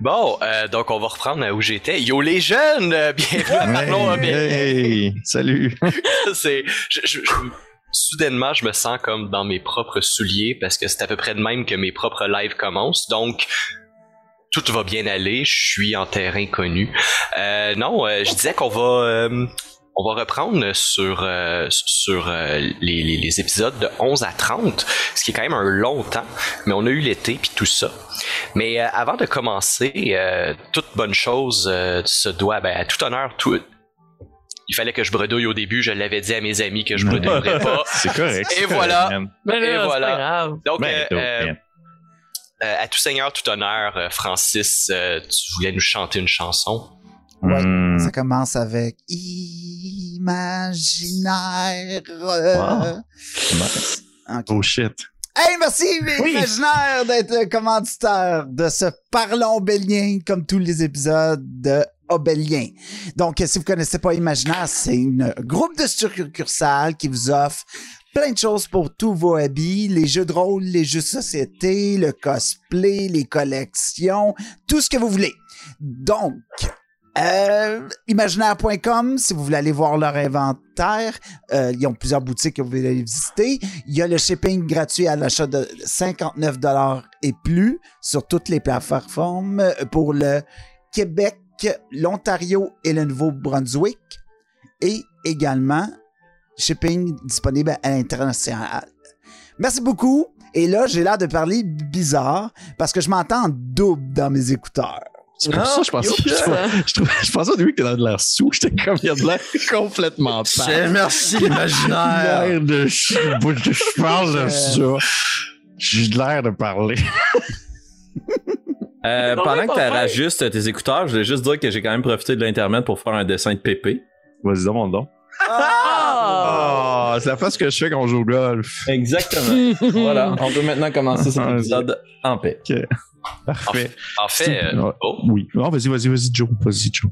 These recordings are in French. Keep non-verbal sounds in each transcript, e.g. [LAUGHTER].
Bon, euh, donc on va reprendre où j'étais. Yo les jeunes, euh, bienvenue à Parlons hey, hey, salut. [LAUGHS] c'est, je, je, je, soudainement, je me sens comme dans mes propres souliers parce que c'est à peu près de même que mes propres lives commencent. Donc, tout va bien aller. Je suis en terrain connu. Euh, non, euh, je disais qu'on va, euh, on va reprendre sur sur les, les, les, épisodes de 11 à 30, ce qui est quand même un long temps. Mais on a eu l'été puis tout ça. Mais avant de commencer, toute bonne chose se doit ben, à tout honneur, tout il fallait que je bredouille au début. Je l'avais dit à mes amis que je bredouillerais pas. [LAUGHS] C'est correct. Et voilà. Mais Et voilà. Donc, Ben, euh, euh, euh, à tout seigneur, tout honneur, euh, Francis, euh, tu voulais nous chanter une chanson? Ouais. Hmm. Ça commence avec imaginaire. Wow. Nice. Oh shit. Hey, merci, Oui. Imaginaire, d'être le commanditaire de ce Parlons Bélien, comme tous les épisodes de Obélien. Donc, si vous connaissez pas Imaginaire, c'est un groupe de succursales qui vous offre plein de choses pour tous vos habits, les jeux de rôle, les jeux de société, le cosplay, les collections, tout ce que vous voulez. Donc, euh, imaginaire.com, si vous voulez aller voir leur inventaire, euh, ils ont plusieurs boutiques que vous pouvez aller visiter. Il y a le shipping gratuit à l'achat de 59 et plus sur toutes les plateformes euh, pour le Québec, l'Ontario et le Nouveau-Brunswick. Et également, shipping disponible à l'international. Merci beaucoup. Et là, j'ai l'air de parler bizarre parce que je m'entends en double dans mes écouteurs. C'est pour ça que je pensais, je, je, je pensais au début que t'avais de l'air sous. J'étais comme, il y a de l'air [LAUGHS] complètement C'est- pâle. Merci l'imaginaire. L'air de je, je parle de ça. J'ai de l'air de parler. Euh, pendant que tu rajustes tes écouteurs, je voulais juste dire que j'ai quand même profité de l'internet pour faire un dessin de pépé. Vas-y, donne mon don. Ah! Oh, c'est la face que je fais quand on joue au golf. Exactement. voilà, on peut maintenant commencer cet Ah, épisode en paix. Parfait. En fait, euh, oh, Oui. Non, vas-y, vas-y, vas-y, Joe. Vas-y, Joe.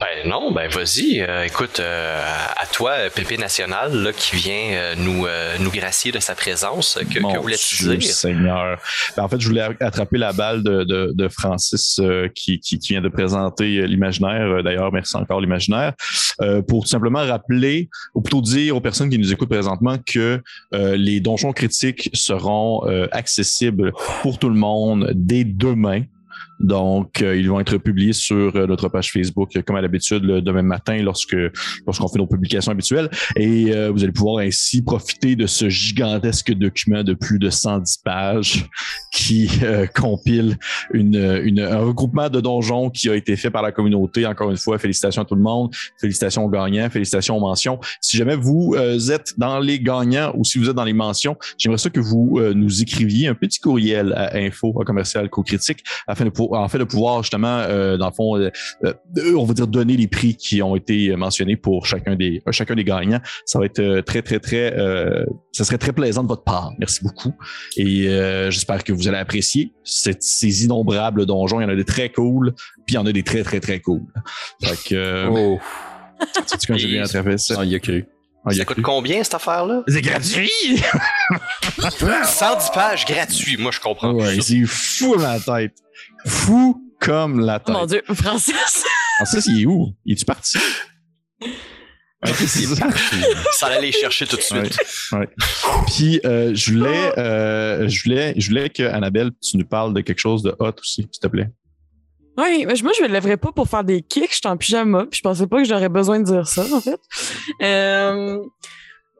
Ben non, ben vas-y. euh, écoute, euh, à toi, euh, Pépé National, là, qui vient euh, nous euh, nous gracier de sa présence. Que, Mon que voulais-tu dire? Seigneur. Ben, en fait, je voulais attraper la balle de, de, de Francis euh, qui, qui, qui vient de présenter euh, l'imaginaire. Euh, D'ailleurs, merci encore l'imaginaire. Euh, pour tout simplement rappeler, ou plutôt dire aux personnes qui nous écoutent présentement que euh, les donjons critiques seront euh, accessibles pour tout le monde dès demain. Donc, euh, ils vont être publiés sur euh, notre page Facebook, euh, comme à l'habitude, le demain matin, lorsque lorsqu'on fait nos publications habituelles. Et euh, vous allez pouvoir ainsi profiter de ce gigantesque document de plus de 110 pages qui euh, compile une, une- un regroupement de donjons qui a été fait par la communauté. Encore une fois, félicitations à tout le monde. Félicitations aux gagnants. Félicitations aux mentions. Si jamais vous êtes dans les gagnants ou si vous êtes dans les mentions, j'aimerais ça que vous nous écriviez un petit courriel à info à commercial co-critique afin de pouvoir, en fait, de pouvoir justement, euh, dans le fond, euh, euh, on va dire donner les prix qui ont été mentionnés pour chacun des euh, chacun des gagnants. Ça va être très très très, euh, ça serait très plaisant de votre part. Merci beaucoup et euh, j'espère que vous allez apprécier cette- ces innombrables donjons. Il y en a des très cool, puis il y en a des très très très cool. Fait que, euh, Oh, sais-tu quand j'ai bien attrapé ça? on y a cru. Ah, il y Ça a coûte combien cette affaire-là? C'est gratuit! [LAUGHS] 110 pages gratuit. Moi, je comprends. Ouais, c'est fou la tête. Fou comme la Oh tête. mon Dieu, Francis. [LAUGHS] Ça, il est où? Il est-tu parti? [LAUGHS] Ouais, c'est ça. Ça allait les chercher tout de suite. Puis euh, je voulais, euh, je voulais, je voulais que Annabelle, tu nous parles de quelque chose de hot aussi, s'il te plaît. Oui, mais moi, je me lèverais pas pour faire des kicks. J'étais en pyjama, puis je pensais pas que j'aurais besoin de dire ça, en fait. Euh,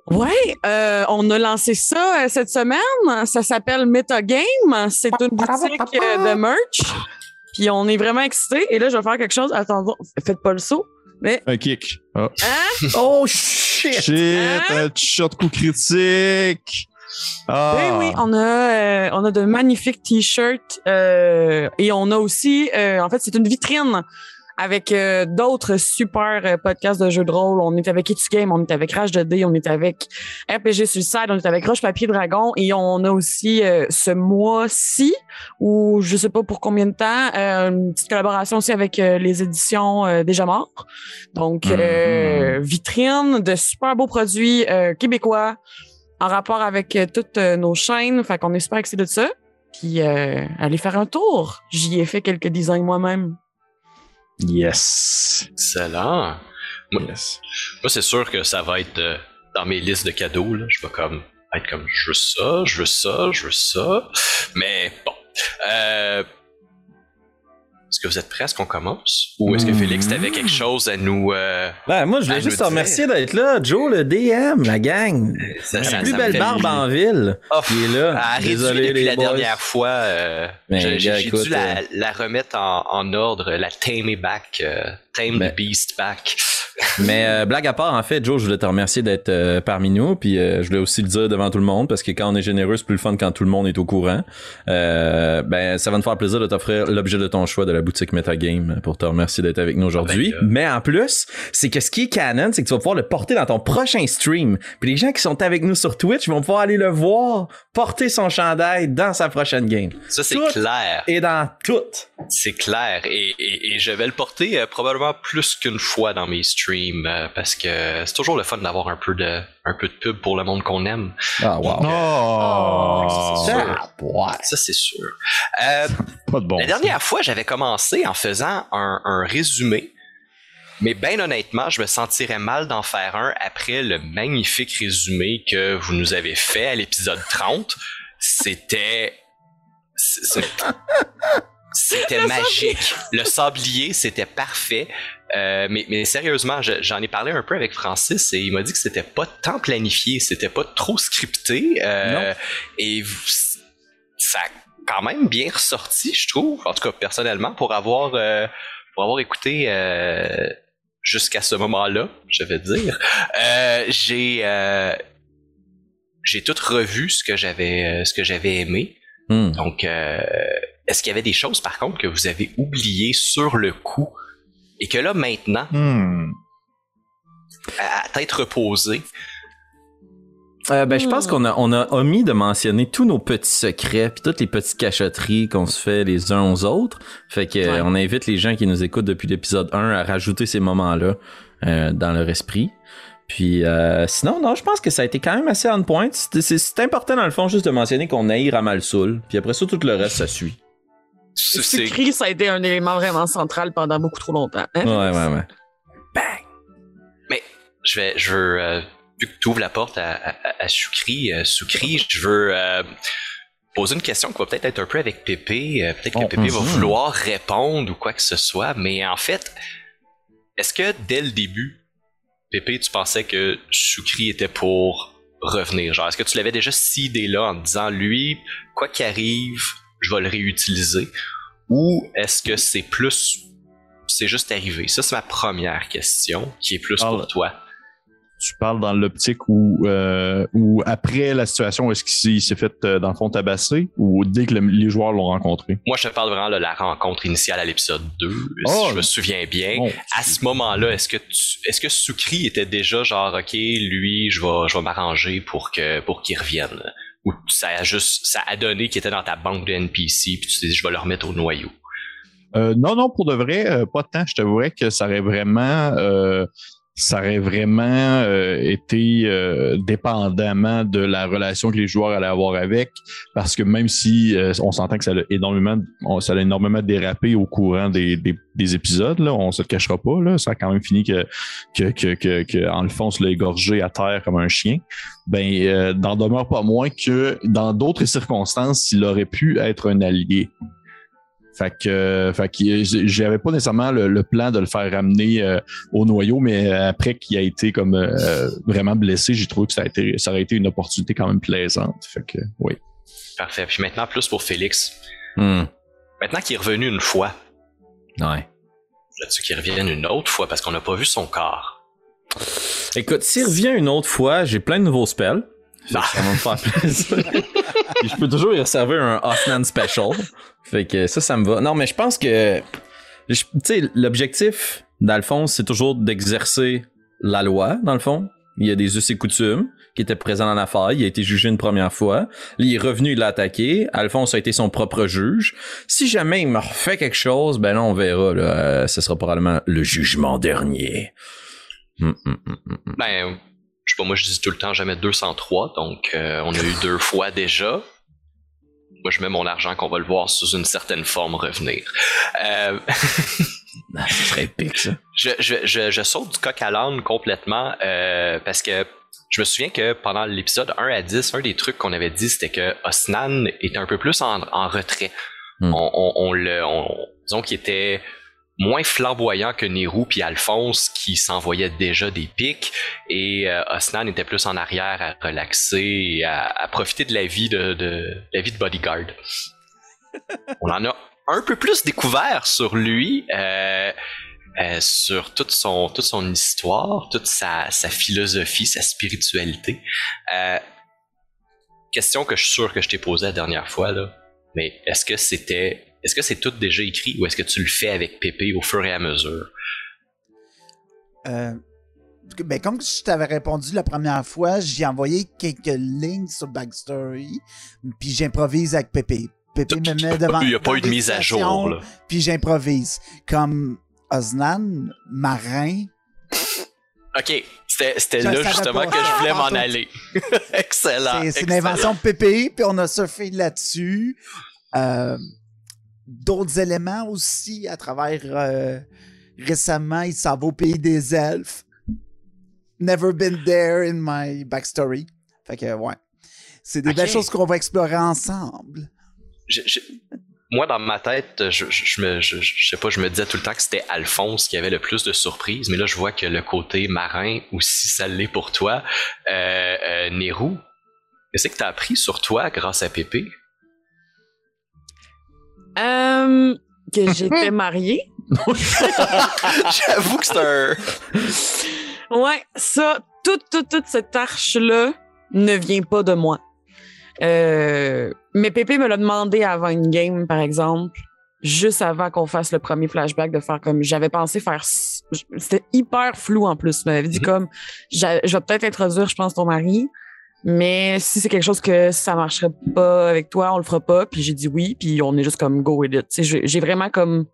ouais, euh, on a lancé ça euh, cette semaine. Ça s'appelle Metagame. C'est une boutique euh, de merch. Puis on est vraiment excités. Et là, je vais faire quelque chose. Attendez, faites pas le saut. Mais, Un kick. Ah. hein? [LAUGHS] Oh shit! Shit, Hein? un t-shirt coup critique. Ah. Ben oui, on a, euh, on a de magnifiques t-shirts euh, et on a aussi, euh, en fait, c'est une vitrine avec euh, d'autres super euh, podcasts de jeux de rôle. On est avec It's Game, on est avec Rage de D, on est avec RPG Suicide, on est avec Roche Papier Dragon et on a aussi euh, ce mois-ci ou je sais pas pour combien de temps une petite collaboration aussi avec les éditions Déjà Morts. Donc euh, vitrine de super beaux produits québécois en rapport avec toutes nos chaînes. Fait qu'on est super excités de ça. puis aller faire un tour. J'y ai fait quelques designs moi-même. Yes. Excellent. Moi, Yes. moi, c'est sûr que ça va être euh, dans mes listes de cadeaux. Là. Je vais comme être comme je veux ça, je veux ça, je veux ça. Mais bon. Euh, est-ce que vous êtes prêts? À ce qu'on commence? Ou est-ce que Félix, t'avais quelque chose à nous. euh, Ben, moi, je voulais juste te remercier d'être là. Joe, le DM, la gang. ça- La ça- plus ça belle barbe en ville. Oh, qui est là. a réduit Désolé, depuis les la boys. dernière fois. euh, Ben, j'ai dû la, euh, la remettre en, en ordre, la tamer back, euh, tame Ben. the beast back. [LAUGHS] Mais euh, blague à part, en fait, Joe, je voulais te remercier d'être euh, parmi nous. Puis euh, je voulais aussi le dire devant tout le monde parce que quand on est généreux, c'est plus le fun quand tout le monde est au courant. Euh, ben, ça va me faire plaisir de t'offrir l'objet de ton choix de la boutique Metagame pour te remercier d'être avec nous aujourd'hui. Ben. Mais en plus, c'est que ce qui est canon, c'est que tu vas pouvoir le porter dans ton prochain stream. Puis les gens qui sont avec nous sur Twitch vont pouvoir aller le voir porter son chandail dans sa prochaine game. Ça, c'est clair. Et dans tout. C'est clair. Et, et- et je vais le porter euh, probablement plus qu'une fois dans mes streams euh, parce que c'est toujours le fun d'avoir un peu de un peu de pub pour le monde qu'on aime. Ah, wow. Oh! c'est sûr. Ah, ouais. Ça, c'est sûr. Euh, Pas de bon. La dernière fois, j'avais commencé en faisant un, un résumé. Mais bien honnêtement, je me sentirais mal d'en faire un après le magnifique résumé que vous nous avez fait à l'épisode 30. C'était... C'était magique. Le sablier, c'était parfait. Euh, mais, mais sérieusement, je- j'en ai parlé un peu avec Francis et il m'a dit que c'était pas tant planifié, c'était pas trop scripté. euh, et ça a quand même bien ressorti, je trouve. En tout cas, personnellement, pour avoir, euh, pour avoir écouté jusqu'à ce moment-là, je vais dire, j'ai j'ai tout revu ce que j'avais ce que j'avais aimé. Hmm. Donc, est-ce qu'il y avait des choses, par contre, que vous avez oubliées sur le coup? Et que là, maintenant, Hmm. à, à tête reposée, Euh, ben, je pense Hmm. qu'on a, on a omis de mentionner tous nos petits secrets puis toutes les petites cachotteries qu'on se fait les uns aux autres. Fait que Ouais. on invite les gens qui nous écoutent depuis l'épisode 1 à rajouter ces moments-là euh, dans leur esprit. Puis euh, sinon, non, je pense que ça a été quand même assez on point. C'est, important dans le fond juste de mentionner qu'on mal saoul. Puis après ça, tout le reste, ça suit. Sucré, ça a été un élément vraiment central pendant beaucoup trop longtemps. hein? Ouais, ouais, ouais. je vais, je veux, euh, vu que tu ouvres la porte à, à, à Soukri, euh, Soukri, je veux euh, poser une question qui va peut-être être un peu avec Pépé. euh, peut-être que Oh, Pépé va mhm. vouloir répondre ou quoi que ce soit, mais en fait, est-ce que dès le début, Pépé, tu pensais que Soukri était pour revenir? Genre, est-ce que tu l'avais déjà sidé là en te disant, lui, quoi qu'il arrive, je vais le réutiliser? Ou est-ce que c'est plus, c'est juste arrivé? Ça, c'est ma première question, qui est plus pour toi. Tu parles dans l'optique où, euh, où après la situation, est-ce qu'il s'est- fait, euh, dans le fond, tabasser ou dès que le- les joueurs l'ont rencontré? Moi, je te parle vraiment de la rencontre initiale à l'épisode 2, Oh, si je me souviens bien. Bon, À ce moment-là, est-ce que tu, est-ce que Soukri était déjà genre, OK, lui, je vais, je vais m'arranger pour que, pour qu'il revienne? Ou ça a juste, ça a donné qu'il était dans ta banque de NPC, puis tu dit, je vais le remettre au noyau. Euh, non, non, pour de vrai, euh, pas tant. Je t'avouerais que ça aurait vraiment, euh, ça aurait vraiment euh, été euh, dépendamment de la relation que les joueurs allaient avoir avec, parce que même si euh, on s'entend que ça a énormément, ça a énormément dérapé au courant des, des, des épisodes, là, on se le cachera pas, ça a quand même fini que que que que, que l'a égorgé à terre comme un chien. Ben, n'en demeure pas moins que dans d'autres circonstances, il aurait pu être un allié. Fait que, euh, fait que j- j'avais pas nécessairement le, le plan de le faire ramener euh, au noyau, mais après qu'il a été comme euh, vraiment blessé, j'ai trouvé que ça, a été, ça aurait été une opportunité quand même plaisante. Fait que, oui. Parfait. Puis maintenant, plus pour Félix. Hmm. Maintenant qu'il est revenu une fois, Ouais. veux-tu qu'il revienne une autre fois? Parce qu'on n'a pas vu son corps? Écoute, s'il revient une autre fois, j'ai plein de nouveaux spells. Ça va me faire plaisir. Puis je peux toujours y servir un Offman Special. Fait que ça, ça me va. Non, mais je pense que. Tu sais, l'objectif d'Alphonse, c'est toujours d'exercer la loi, dans le fond. Il y a des us et coutumes qui étaient présents dans l'affaire. Il a été jugé une première fois. Il est revenu, il l'a attaqué. Alphonse a été son propre juge. Si jamais il me refait quelque chose, ben là, on verra. Là. Euh, ce sera probablement le jugement dernier. Hum. Ben, je sais pas, moi je dis tout le temps jamais 203, donc euh, on a eu deux fois déjà. moi, je mets mon argent qu'on va le voir sous une certaine forme revenir. Euh... [LAUGHS] Ah, serait épique, ça. je, je, je, je saute du coq à l'âne complètement euh, parce que je me souviens que pendant l'épisode 1 à 10, un des trucs qu'on avait dit, c'était que Osnan était un peu plus en, en retrait. Hmm. On, on, on le, on, disons qu'il était moins flamboyant que Nehru puis Alphonse qui s'envoyaient déjà des pics et euh, Osnan était plus en arrière à relaxer et à, à profiter de la vie de, de la vie de bodyguard. [LAUGHS] On en a un peu plus découvert sur lui. Euh, euh, sur toute son, toute son histoire, toute sa, sa philosophie, sa spiritualité. Euh, question que je suis sûr que je t'ai posée la dernière fois, là. Mais est-ce que c'était. Est-ce que c'est tout déjà écrit ou est-ce que tu le fais avec Pépé au fur et à mesure? Euh, ben, comme je t'avais répondu la première fois, j'ai envoyé quelques lignes sur Backstory, puis j'improvise avec Pépé. Pépé me met devant. Il n'y a pas eu de mise à jour, là? Puis j'improvise. Comme Osnan, marin. Ok, c'était là justement que je voulais m'en aller. [LAUGHS] excellent. C'est une invention de Pépé, puis on a surfé là-dessus. Euh, D'autres éléments aussi à travers euh, récemment, il s'en va au pays des elfes. Never been there in my backstory. Fait que ouais. C'est des belles choses qu'on va explorer ensemble. Je- je- moi, dans ma tête, je, je, je me, sais pas, je me disais tout le temps que c'était Alphonse qui avait le plus de surprises, mais là, je vois que le côté marin aussi, ça l'est pour toi. Euh, euh, Nehru, qu'est-ce que t'as appris sur toi grâce à Pépé? Euh, que j'étais [LAUGHS] mariée. [LAUGHS] J'avoue que c'est un... [LAUGHS] Ouais, ça, toute, toute, toute cette arche-là ne vient pas de moi. Euh, mais Pépé me l'a demandé avant une game, par exemple, juste avant qu'on fasse le premier flashback, de faire comme j'avais pensé faire. C'était hyper flou en plus. Il m'avait dit Mhm. comme je vais peut-être introduire, je pense, ton mari, mais si c'est quelque chose que ça marcherait pas avec toi, on le fera pas. Puis j'ai dit oui, puis on est juste comme go with it. J'ai vraiment comme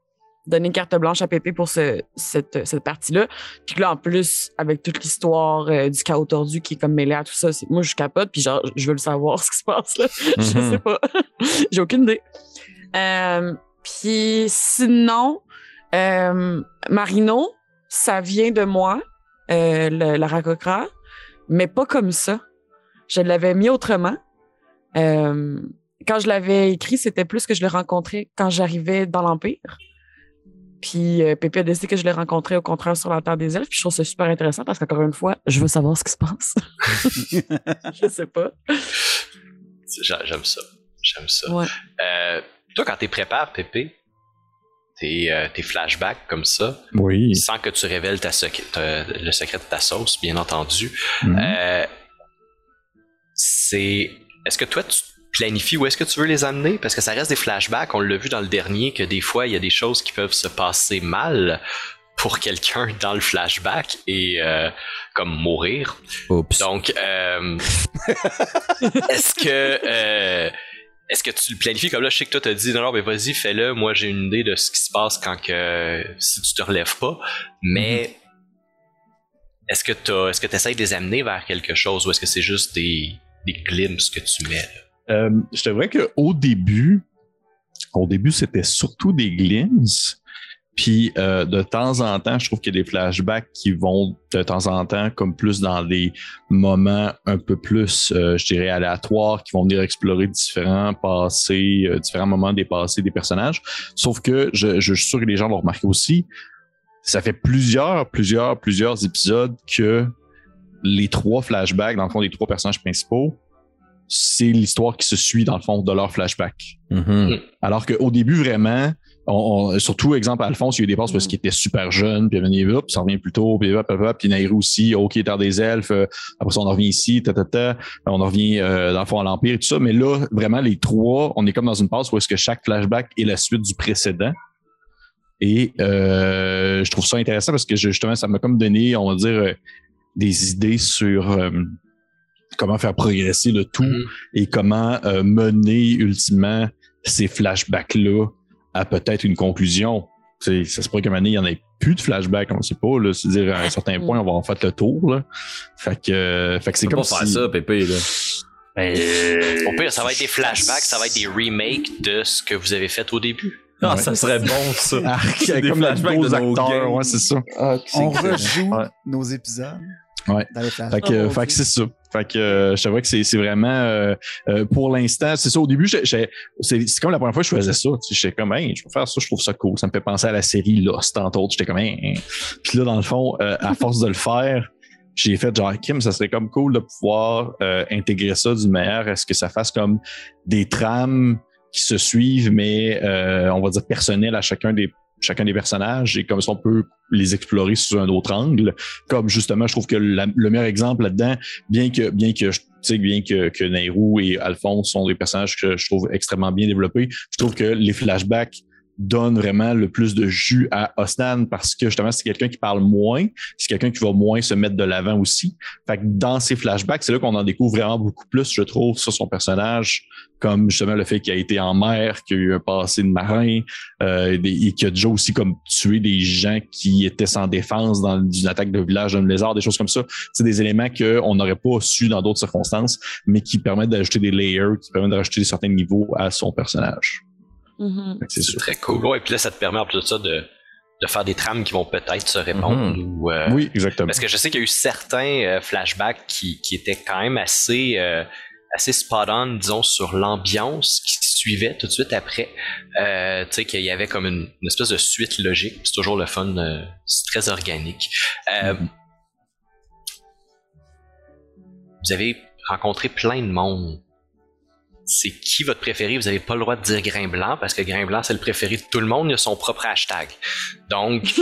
donné carte blanche à Pépé pour ce, cette, cette partie-là. Puis là, en plus, avec toute l'histoire euh, du chaos tordu qui est comme mêlé à tout ça, moi, je capote, puis genre, je veux le savoir, [LAUGHS] ce qui se passe là. je Mhm. sais pas. [LAUGHS] J'ai aucune idée. Euh, puis sinon, euh, Marino, ça vient de moi, le- la racocra, mais pas comme ça. Je l'avais mis autrement. Euh, quand je l'avais écrit, c'était plus que je le rencontrais quand j'arrivais dans l'Empire. Puis euh, Pépé a décidé que je l'ai rencontré au contraire sur la Terre des Elfes. Puis je trouve ça super intéressant parce qu'encore une fois, je veux savoir ce qui se passe. [LAUGHS] je sais pas. J'a- J'aime ça. J'aime ça. Ouais. Euh, toi, quand t'es préparé, Pépé, tes, euh, tes flashbacks comme ça, Oui. sans que tu révèles ta sec- ta- le secret de ta sauce, bien entendu, Mhm. Euh, c'est. Est-ce que toi, tu planifies où est-ce que tu veux les amener? Parce que ça reste des flashbacks. On l'a vu dans le dernier que des fois, il y a des choses qui peuvent se passer mal pour quelqu'un dans le flashback et euh, comme mourir. Oups. Donc, euh, est-ce que. euh, est-ce que tu le planifies? Comme là? Je sais que toi, t'as dit non, non, mais vas-y, fais-le. Moi, j'ai une idée de ce qui se passe quand que si tu te relèves pas. Mais est-ce que tu est-ce que tu essaies de les amener vers quelque chose ou est-ce que c'est juste des, des glimpses que tu mets? Euh, je qu'au début, au début, c'était surtout des glimpses. Puis euh, de temps en temps, je trouve qu'il y a des flashbacks qui vont de temps en temps comme plus dans des moments un peu plus, euh, je dirais, aléatoires, qui vont venir explorer différents passés, euh, différents moments des passés des personnages. Sauf que je suis sûr que les gens l'ont remarqué aussi. Ça fait plusieurs, plusieurs, plusieurs épisodes que les trois flashbacks, dans le fond, les trois personnages principaux, c'est l'histoire qui se suit dans le fond de leur flashback. Mhm. Alors qu'au début, vraiment, on, on- surtout, exemple, Alphonse, il y a eu des passes parce Mm. qu'il était super jeune, puis il est venu, hop, ça revient plus tôt, puis hop, hop, hop, puis Nairou aussi, OK, Terre des Elfes, euh, après ça, on en revient ici, ta, ta, ta, on en revient euh, dans le fond à l'Empire et tout ça, mais là, vraiment, les trois, on est comme dans une passe où est-ce que chaque flashback est la suite du précédent. Et euh, je trouve ça intéressant parce que justement, ça m'a comme donné, on va dire, euh, des idées sur euh, comment faire progresser le tout Mhm. et comment euh, mener ultimement ces flashbacks-là à peut-être une conclusion. Ça se pourrait qu'à un moment donné, il n'y en ait plus de flashbacks, on ne sait pas. Là, C'est-à-dire, à un certain point, on va en faire le tour. Là. Fait que, euh, fait que c'est Tu peux comme pas faire ça, Pépé, là. Au pire, ça va être des flashbacks, ça va être des remakes de ce que vous avez fait au début. Ah, Ouais. ça serait bon, ça. [LAUGHS] Ah, Des comme les flashbacks de nos acteurs, games. ouais, c'est ça. Ah, On rejoue Ouais. nos épisodes Ouais. dans les Fait que, Oh, que c'est ça. Fait que euh, je savais que c'est c'est vraiment euh, euh, pour l'instant, c'est ça. Au début, c'est c'est comme la première fois que je faisais ça. J'étais comme hey, je peux faire ça, je trouve ça cool. Ça me fait penser à la série Lost, entre autres. J'étais comme hey, hey. Puis là, dans le fond, euh, à force de le faire, j'ai fait genre Kim, ça serait comme cool de pouvoir euh, intégrer ça d'une manière à ce que ça fasse comme des trames qui se suivent, mais euh, on va dire personnelles à chacun des chacun des personnages et comme ça on peut les explorer sous un autre angle. Comme justement je trouve que le meilleur exemple là-dedans bien que bien que je- bien que que Nairou et Alphonse sont des personnages que je trouve extrêmement bien développés je trouve que les flashbacks donnent vraiment le plus de jus à Osnan parce que justement c'est quelqu'un qui parle moins c'est quelqu'un qui va moins se mettre de l'avant aussi fait que dans ces flashbacks c'est là qu'on en découvre vraiment beaucoup plus je trouve sur son personnage comme justement le fait qu'il a été en mer qu'il a eu un passé de marin euh, et qu'il a déjà aussi comme tué des gens qui étaient sans défense dans une attaque de village d'un lézard, des choses comme ça. C'est des éléments qu'on n'aurait pas su dans d'autres circonstances, mais qui permettent d'ajouter des layers, qui permettent d'ajouter certains niveaux à son personnage. Mhm. Que C'est très cool. Ouais, puis là, ça te permet en plus de ça de, de faire des trames qui vont peut-être se répondre. ou, euh, Oui, exactement. Parce que je sais qu'il y a eu certains euh, flashbacks qui, qui étaient quand même assez, euh, assez spot-on, disons, sur l'ambiance qui suivait tout de suite après. Euh, tu sais, qu'il y avait comme une, une espèce de suite logique. C'est toujours le fun. euh, c'est très organique. Euh, Mhm. Vous avez rencontré plein de monde. C'est qui votre préféré? Vous n'avez pas le droit de dire Grain Blanc parce que Grain Blanc, c'est le préféré de tout le monde. Il a son propre hashtag. Donc, [LAUGHS]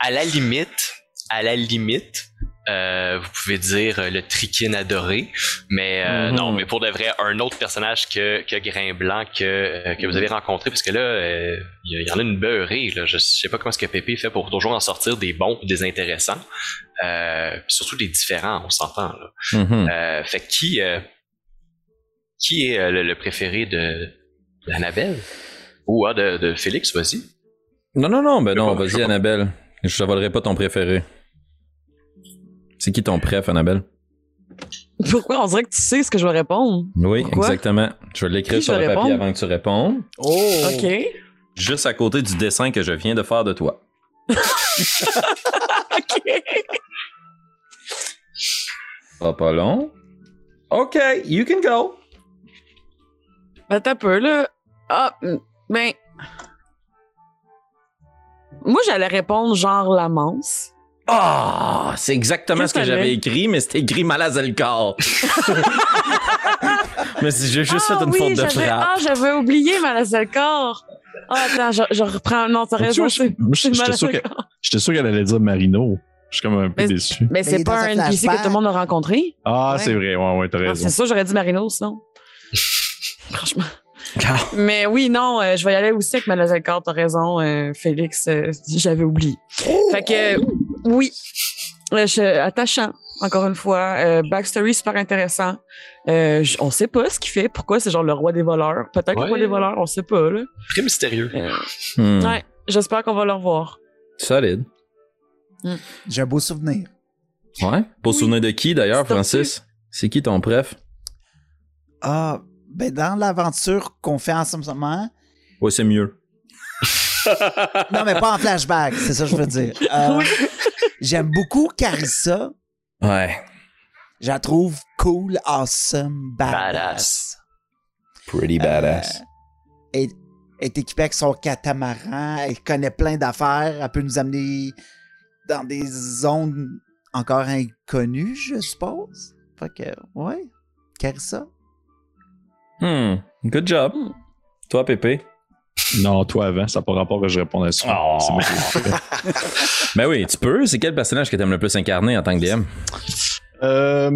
à la limite, à la limite, euh, vous pouvez dire euh, le trikin adoré, mais euh, Mhm. non, mais pour de vrai, un autre personnage que, que Grain Blanc que, que vous avez rencontré, parce que là, il y, en a une beurrée, là. Je sais pas comment est-ce que Pépé fait pour toujours en sortir des bons des intéressants, surtout des différents, on s'entend, là. Mhm. Fait que qui, qui est le, le préféré de d'Annabelle? Ou ah, de, de Félix, vas-y. Non, non, non, ben non, vas-y. Annabelle. Je ne volerai pas ton préféré. C'est qui ton préf, Annabelle? Pourquoi? On dirait que tu sais ce que je vais répondre? Oui, Pourquoi? exactement. Je vais l'écrire sur le papier avant que tu répondes. Oh! OK. Juste à côté du dessin que je viens de faire de toi. [LAUGHS] OK. Pas pas long. OK, you can go. Ben, t'as peu, là. Ah, ben. Moi, j'allais répondre genre la manse. Ah, c'est exactement ce que j'avais écrit, mais c'était écrit Malazelkar. [LAUGHS] mais c'est- j'ai juste ah, fait une oui, faute de frappe. Ah, j'avais oublié Malazelkar. Ah, attends, je, je reprends. Non, t'as raison. J'étais sûr qu'elle allait dire Marino. Je suis comme un peu Mais- déçu. Mais c'est est pas un NPC que tout le monde a rencontré? Ah, Ouais. c'est vrai. Ouais, ouais, t'as Ah, raison. c'est ça, j'aurais dit Marino sinon. [LAUGHS] Franchement. Ah. Mais oui, non, euh, je vais y aller aussi avec Malazelkar, t'as raison, euh, Félix, euh, j'avais oublié. Fait que, euh, oui, je- attachant, encore une fois. Euh, backstory super intéressant. Euh, on sait pas ce qu'il fait, pourquoi c'est genre le roi des voleurs. Peut-être le roi des voleurs, on sait pas, là. Très mystérieux. Euh, Hmm, Ouais, j'espère qu'on va le revoir. Solide. J'ai un beau souvenir. Ouais. Oui. souvenir de qui d'ailleurs, Francis? C'est qui ton préf? Ah, ben dans l'aventure qu'on fait en ce moment. Ouais, c'est mieux. [LAUGHS] Non, mais pas en flashback, c'est ça que je veux dire. Euh, [LAUGHS] Oui. J'aime beaucoup Carissa. Ouais. Je la trouve cool, awesome, badass. Badass. Pretty badass. Elle est équipée avec son catamaran. Elle connaît plein d'affaires. Elle peut nous amener dans des zones encore inconnues, je suppose. Fait que, ouais. Carissa. Hmm. Good job. Hmm. Toi, Pépé? Non, toi avant, ça n'a pas rapport que je réponde à ça. Oh. [LAUGHS] Ben oui, tu peux. C'est quel personnage que t'aimes le plus incarner en tant que DM? Euh,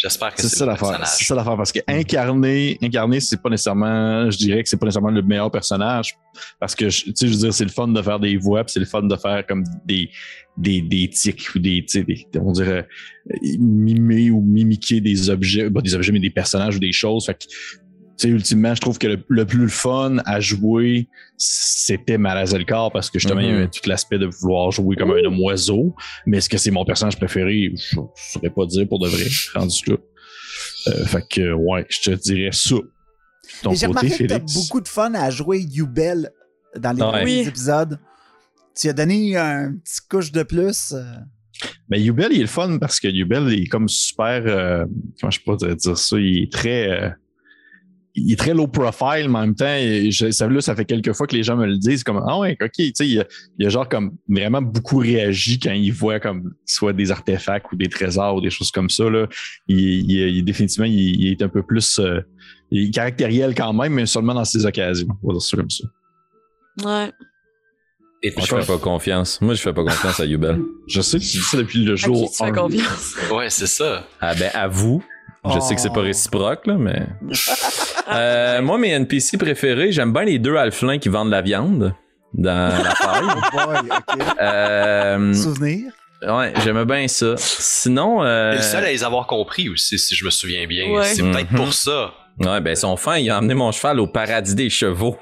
J'espère que c'est ça l'affaire. C'est ça l'affaire parce que incarner, incarner, c'est pas nécessairement, je dirais que c'est pas nécessairement le meilleur personnage parce que tu sais, je veux dire, c'est le fun de faire des voix, puis c'est le fun de faire comme des des des tics ou des, tu sais, des, on dirait euh, mimer ou mimiquer des objets, pas des objets mais des personnages ou des choses. Fait que sais, ultimement, je trouve que le, le plus fun à jouer, c'était Malazelkar parce que justement, il y Mhm. avait tout l'aspect de vouloir jouer comme un homme oiseau. Mais est-ce que c'est mon personnage préféré? Je ne saurais pas dire pour de vrai, rendu là. Euh, fait que, ouais, je te dirais ça. Ton j'ai remarqué que t'as beaucoup de fun à jouer Yubel dans les Ouais. premiers Oui. épisodes. Tu as donné un petit couche de plus. euh, Mais Yubel, il est le fun parce que Yubel il est comme super. euh, comment je pourrais dire ça? Il est très. euh, il est très low profile, mais en même temps, et je, ça, là, ça fait quelques fois que les gens me le disent comme Ah ouais, ok, tu sais, il, a- il a genre comme vraiment beaucoup réagi quand il voit comme soit des artefacts ou des trésors ou des choses comme ça. Là. Il, il, il- définitivement, il, il est un peu plus euh, il est caractériel quand même, mais seulement dans ces occasions. On va dire ça comme ça. Ouais. Et Je fais pas confiance. Moi, je fais pas confiance à Yubel. Je sais que tu dis ça depuis le À jour. qui tu fais confiance? Ouais, c'est ça. Ah ben, à vous. Je sais que c'est pas Oh. réciproque, là, mais. [LAUGHS] Euh, moi, mes NPC préférés, j'aime bien les deux alflins qui vendent la viande dans la [LAUGHS] faille. Oh boy, ok. Euh, Souvenir? ouais, j'aimais bien ça. Sinon, euh, Et le seul à les avoir compris aussi, si je me souviens bien. Ouais. C'est peut-être Mhm. pour ça. ouais, ben, son fin, il a emmené mon cheval au paradis des chevaux.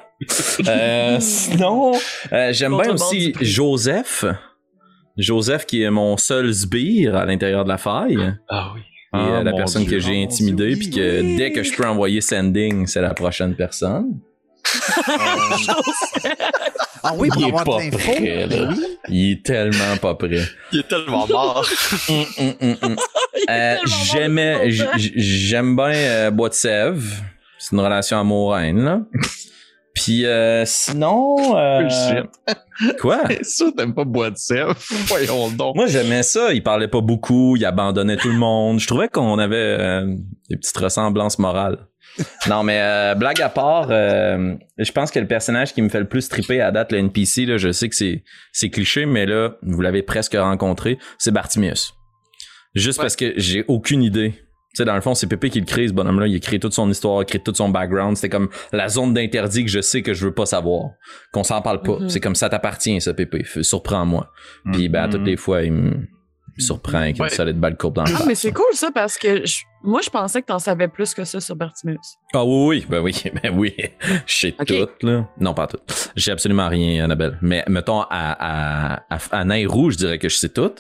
Euh, [LAUGHS] sinon, euh, j'aime bien aussi. Joseph. Joseph qui est mon seul sbire à l'intérieur de la faille. Ah oui. Et Ah, euh, la personne Dieu. que j'ai Oh, intimidée, puis que dès que je peux envoyer sending, c'est la prochaine personne. [LAUGHS] Ah oui, pour Il est avoir pas de l'info. prêt, là. Ben. Il est tellement pas prêt. [LAUGHS] Il est tellement mort. [LAUGHS] Euh, j'aimais, j'aime bien euh, Bois de Sèvres. C'est une relation amoureuse, là. Puis euh, sinon, euh, [LAUGHS] quoi? Ça, t'aimes pas bois de sèvres? [LAUGHS] Voyons donc. Moi, j'aimais ça. Il parlait pas beaucoup. Il abandonnait tout le monde. Je trouvais qu'on avait euh, des petites ressemblances morales. Non, mais euh, blague à part, euh, je pense que le personnage qui me fait le plus triper à date, le NPC, là, je sais que c'est, c'est cliché, mais là, vous l'avez presque rencontré, c'est Bartimius. Juste Ouais. parce que j'ai aucune idée. Tu sais, dans le fond, c'est Pépé qui le crée, ce bonhomme-là. Il a créé toute son histoire, il a créé tout son background. C'était comme la zone d'interdit que je sais que je veux pas savoir. Qu'on s'en parle pas. Mhm. C'est comme ça t'appartient, ça, Pépé. Surprends-moi. Puis, ben, à toutes Mhm. les fois, il me surprend avec Ouais. une solide balle courbe dans le Ah, face. mais c'est cool ça parce que je- moi, je pensais que t'en savais plus que ça sur Bartimeus. Ah oui, oui, ben oui, [LAUGHS] ben oui. Je sais tout, là. Non, pas tout. J'ai absolument rien, Annabelle. Mais mettons, à, à, à, à Nairou, je dirais que je sais tout.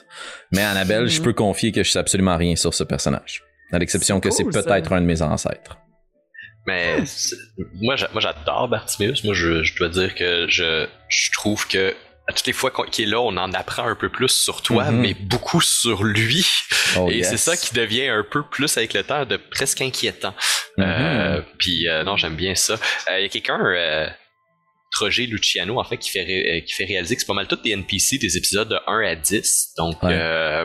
Mais Annabelle, Mhm. je peux confier que je sais absolument rien sur ce personnage. À l'exception que c'est cool, peut-être un de mes ancêtres. Mais moi, j'a- moi j'adore Bartimeus. Moi, je, je dois dire que je, je trouve que à toutes les fois qu'il est là, on en apprend un peu plus sur toi, Mhm. mais beaucoup sur lui. Oh, Et yes. c'est ça qui devient un peu plus avec le temps de presque inquiétant. Euh, puis euh, non, j'aime bien ça. Euh, Il y a quelqu'un, euh, Roger Luciano, en fait, qui fait, ré- qui fait réaliser que c'est pas mal tous les NPC des épisodes de 1 à 10. Donc, Ouais.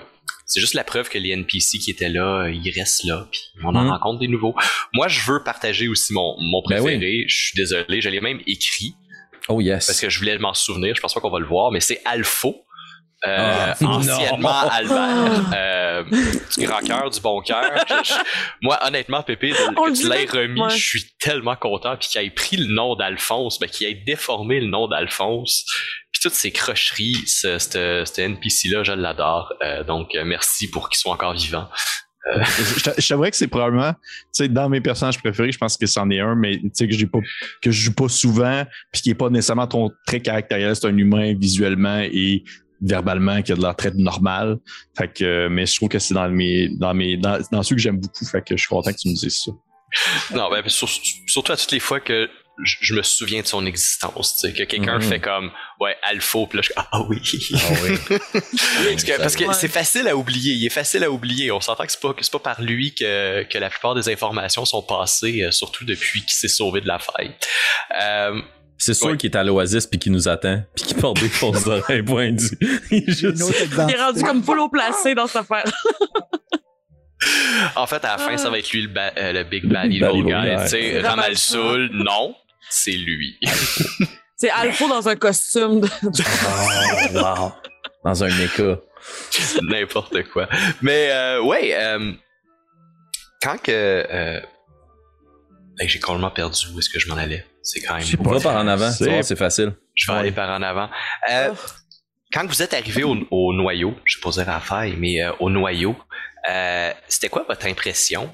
C'est juste la preuve que les NPC qui étaient là, euh, ils restent là, puis on en Mhm. rencontre des nouveaux. Moi, je veux partager aussi mon, mon Ben oui. préféré. Je suis désolé, je l'ai même écrit Oh yes. parce que je voulais m'en souvenir. Je pense pas qu'on va le voir, mais c'est Alpho. Euh, Ah, anciennement non. Albert, euh, du grand cœur, du bon cœur. [LAUGHS] Moi, honnêtement, Pépé, que tu l'aies remis, Ouais. je suis tellement content. Puis qu'il ait pris le nom d'Alphonse, ben, qu'il ait déformé le nom d'Alphonse. Puis toutes ces crocheries, ce, ce, ce NPC-là, je l'adore. Euh, donc, euh, merci pour qu'il soit encore vivant. [LAUGHS] je t'a- je t'avouerais que c'est probablement, tu sais, dans mes personnages préférés, je pense que c'en est un, mais tu sais, que j'ai pas, que je joue pas souvent, puis qui est pas nécessairement ton très caractériel, c'est un humain visuellement et verbalement qui a de l'air très normal. Fait que, euh, mais je trouve que c'est dans mes, dans mes, dans, dans ceux que j'aime beaucoup. Fait que je suis content que tu me dises ça. Non, ben, sur- surtout à toutes les fois que je, je me souviens de son existence, tu sais, que quelqu'un Mhm. fait comme, ouais, Alpho, puis là, je ah oui. Ah oui. [LAUGHS] parce que, parce que Ouais. c'est facile à oublier, il est facile à oublier. On s'entend que c'est pas, que pas par lui que, que la plupart des informations sont passées, euh, surtout depuis qu'il s'est sauvé de la faille. Euh, C'est sûr Ouais. qu'il est à l'Oasis puis qu'il nous attend puis qu'il porte des [LAUGHS] fausses oreilles pointues. Il est juste- Il est rendu comme full haut placé dans cette affaire. en fait, à la fin, ça va être lui le, ba- euh, le Big Bad Evil Guy. Tu sais, Ramal Soul, non, c'est lui. [LAUGHS] C'est Alpha dans un costume. De... [LAUGHS] Oh, wow. Dans un méca. N'importe quoi. Mais euh, ouais, euh, quand que euh, hey, j'ai complètement perdu où est-ce que je m'en allais. C'est quand même. Je sais. Va par en avant, C'est- facile. Je vais aller par en avant. Euh, quand vous êtes arrivé au, au noyau, je vais pas dire à la faille, mais euh, au noyau, euh, c'était quoi votre impression?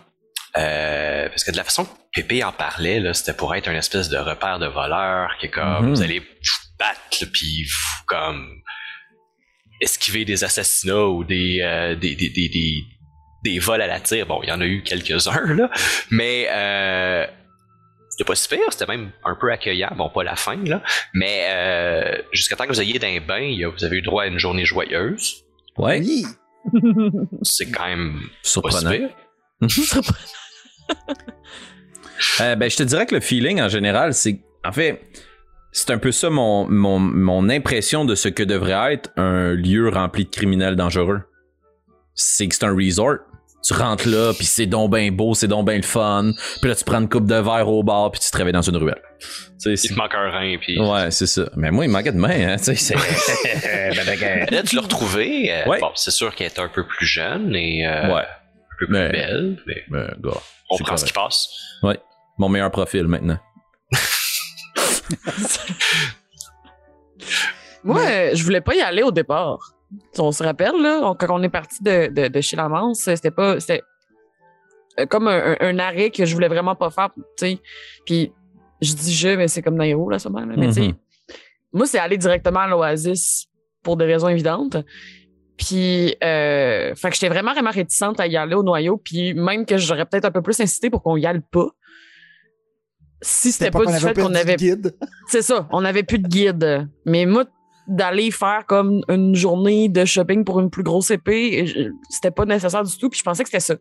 Euh, parce que de la façon que Pépé en parlait, c'était pour être une espèce de repère de voleurs, qui est comme, Mhm. vous allez vous battre, puis vous, comme, esquiver des assassinats ou des, euh, des, des, des, des, des vols à la tire. Bon, il y en a eu quelques-uns, là, mais euh, c'était pas si pire, c'était même un peu accueillant. Bon, pas la fin, là, mais euh, jusqu'à temps que vous ayez d'un bain, vous avez eu droit à une journée joyeuse. Ouais, Oui. [LAUGHS] C'est quand même pas si surprenant. pire. [LAUGHS] Euh, ben, je te dirais que le feeling en général, c'est. En fait, c'est un peu ça mon, mon, mon impression de ce que devrait être un lieu rempli de criminels dangereux. C'est que c'est un resort. Tu rentres là, puis c'est donc ben beau, c'est donc ben le fun. Puis là, tu prends une coupe de verre au bar, puis tu te réveilles dans une ruelle. Tu sais, Il te manque un rein, puis. Ouais, c'est ça. Mais moi, il me manquait de main, hein. Tu sais. [LAUGHS] [LAUGHS] Là, tu l'as retrouvé. euh, Ouais. Bon, c'est sûr qu'elle est un peu plus jeune et euh, ouais. un peu plus Mais- belle, mais Mais, gars, on prend ce qui passe. Mon meilleur profil maintenant. [LAUGHS] Moi, euh, je voulais pas y aller au départ. Si On se rappelle, là, on- quand on est parti de, de, de chez la Manse, c'était pas. C'était euh, comme un, un- un arrêt que je voulais vraiment pas faire, tu sais. Puis je dis je, mais c'est comme Nairo, là, sûrement. là. Mais Mhm. moi, c'est aller directement à l'Oasis pour des raisons évidentes. Puis, euh, fait que j'étais vraiment, vraiment réticente à y aller au noyau. Puis même que j'aurais peut-être un peu plus incité pour qu'on y aille pas. Si c'était pas, qu'on du fait qu'on avait guide. c'est ça, on n'avait plus de guide. Mais moi, d'aller faire comme une journée de shopping pour une plus grosse épée, c'était pas nécessaire du tout. Puis je pensais que c'était ça.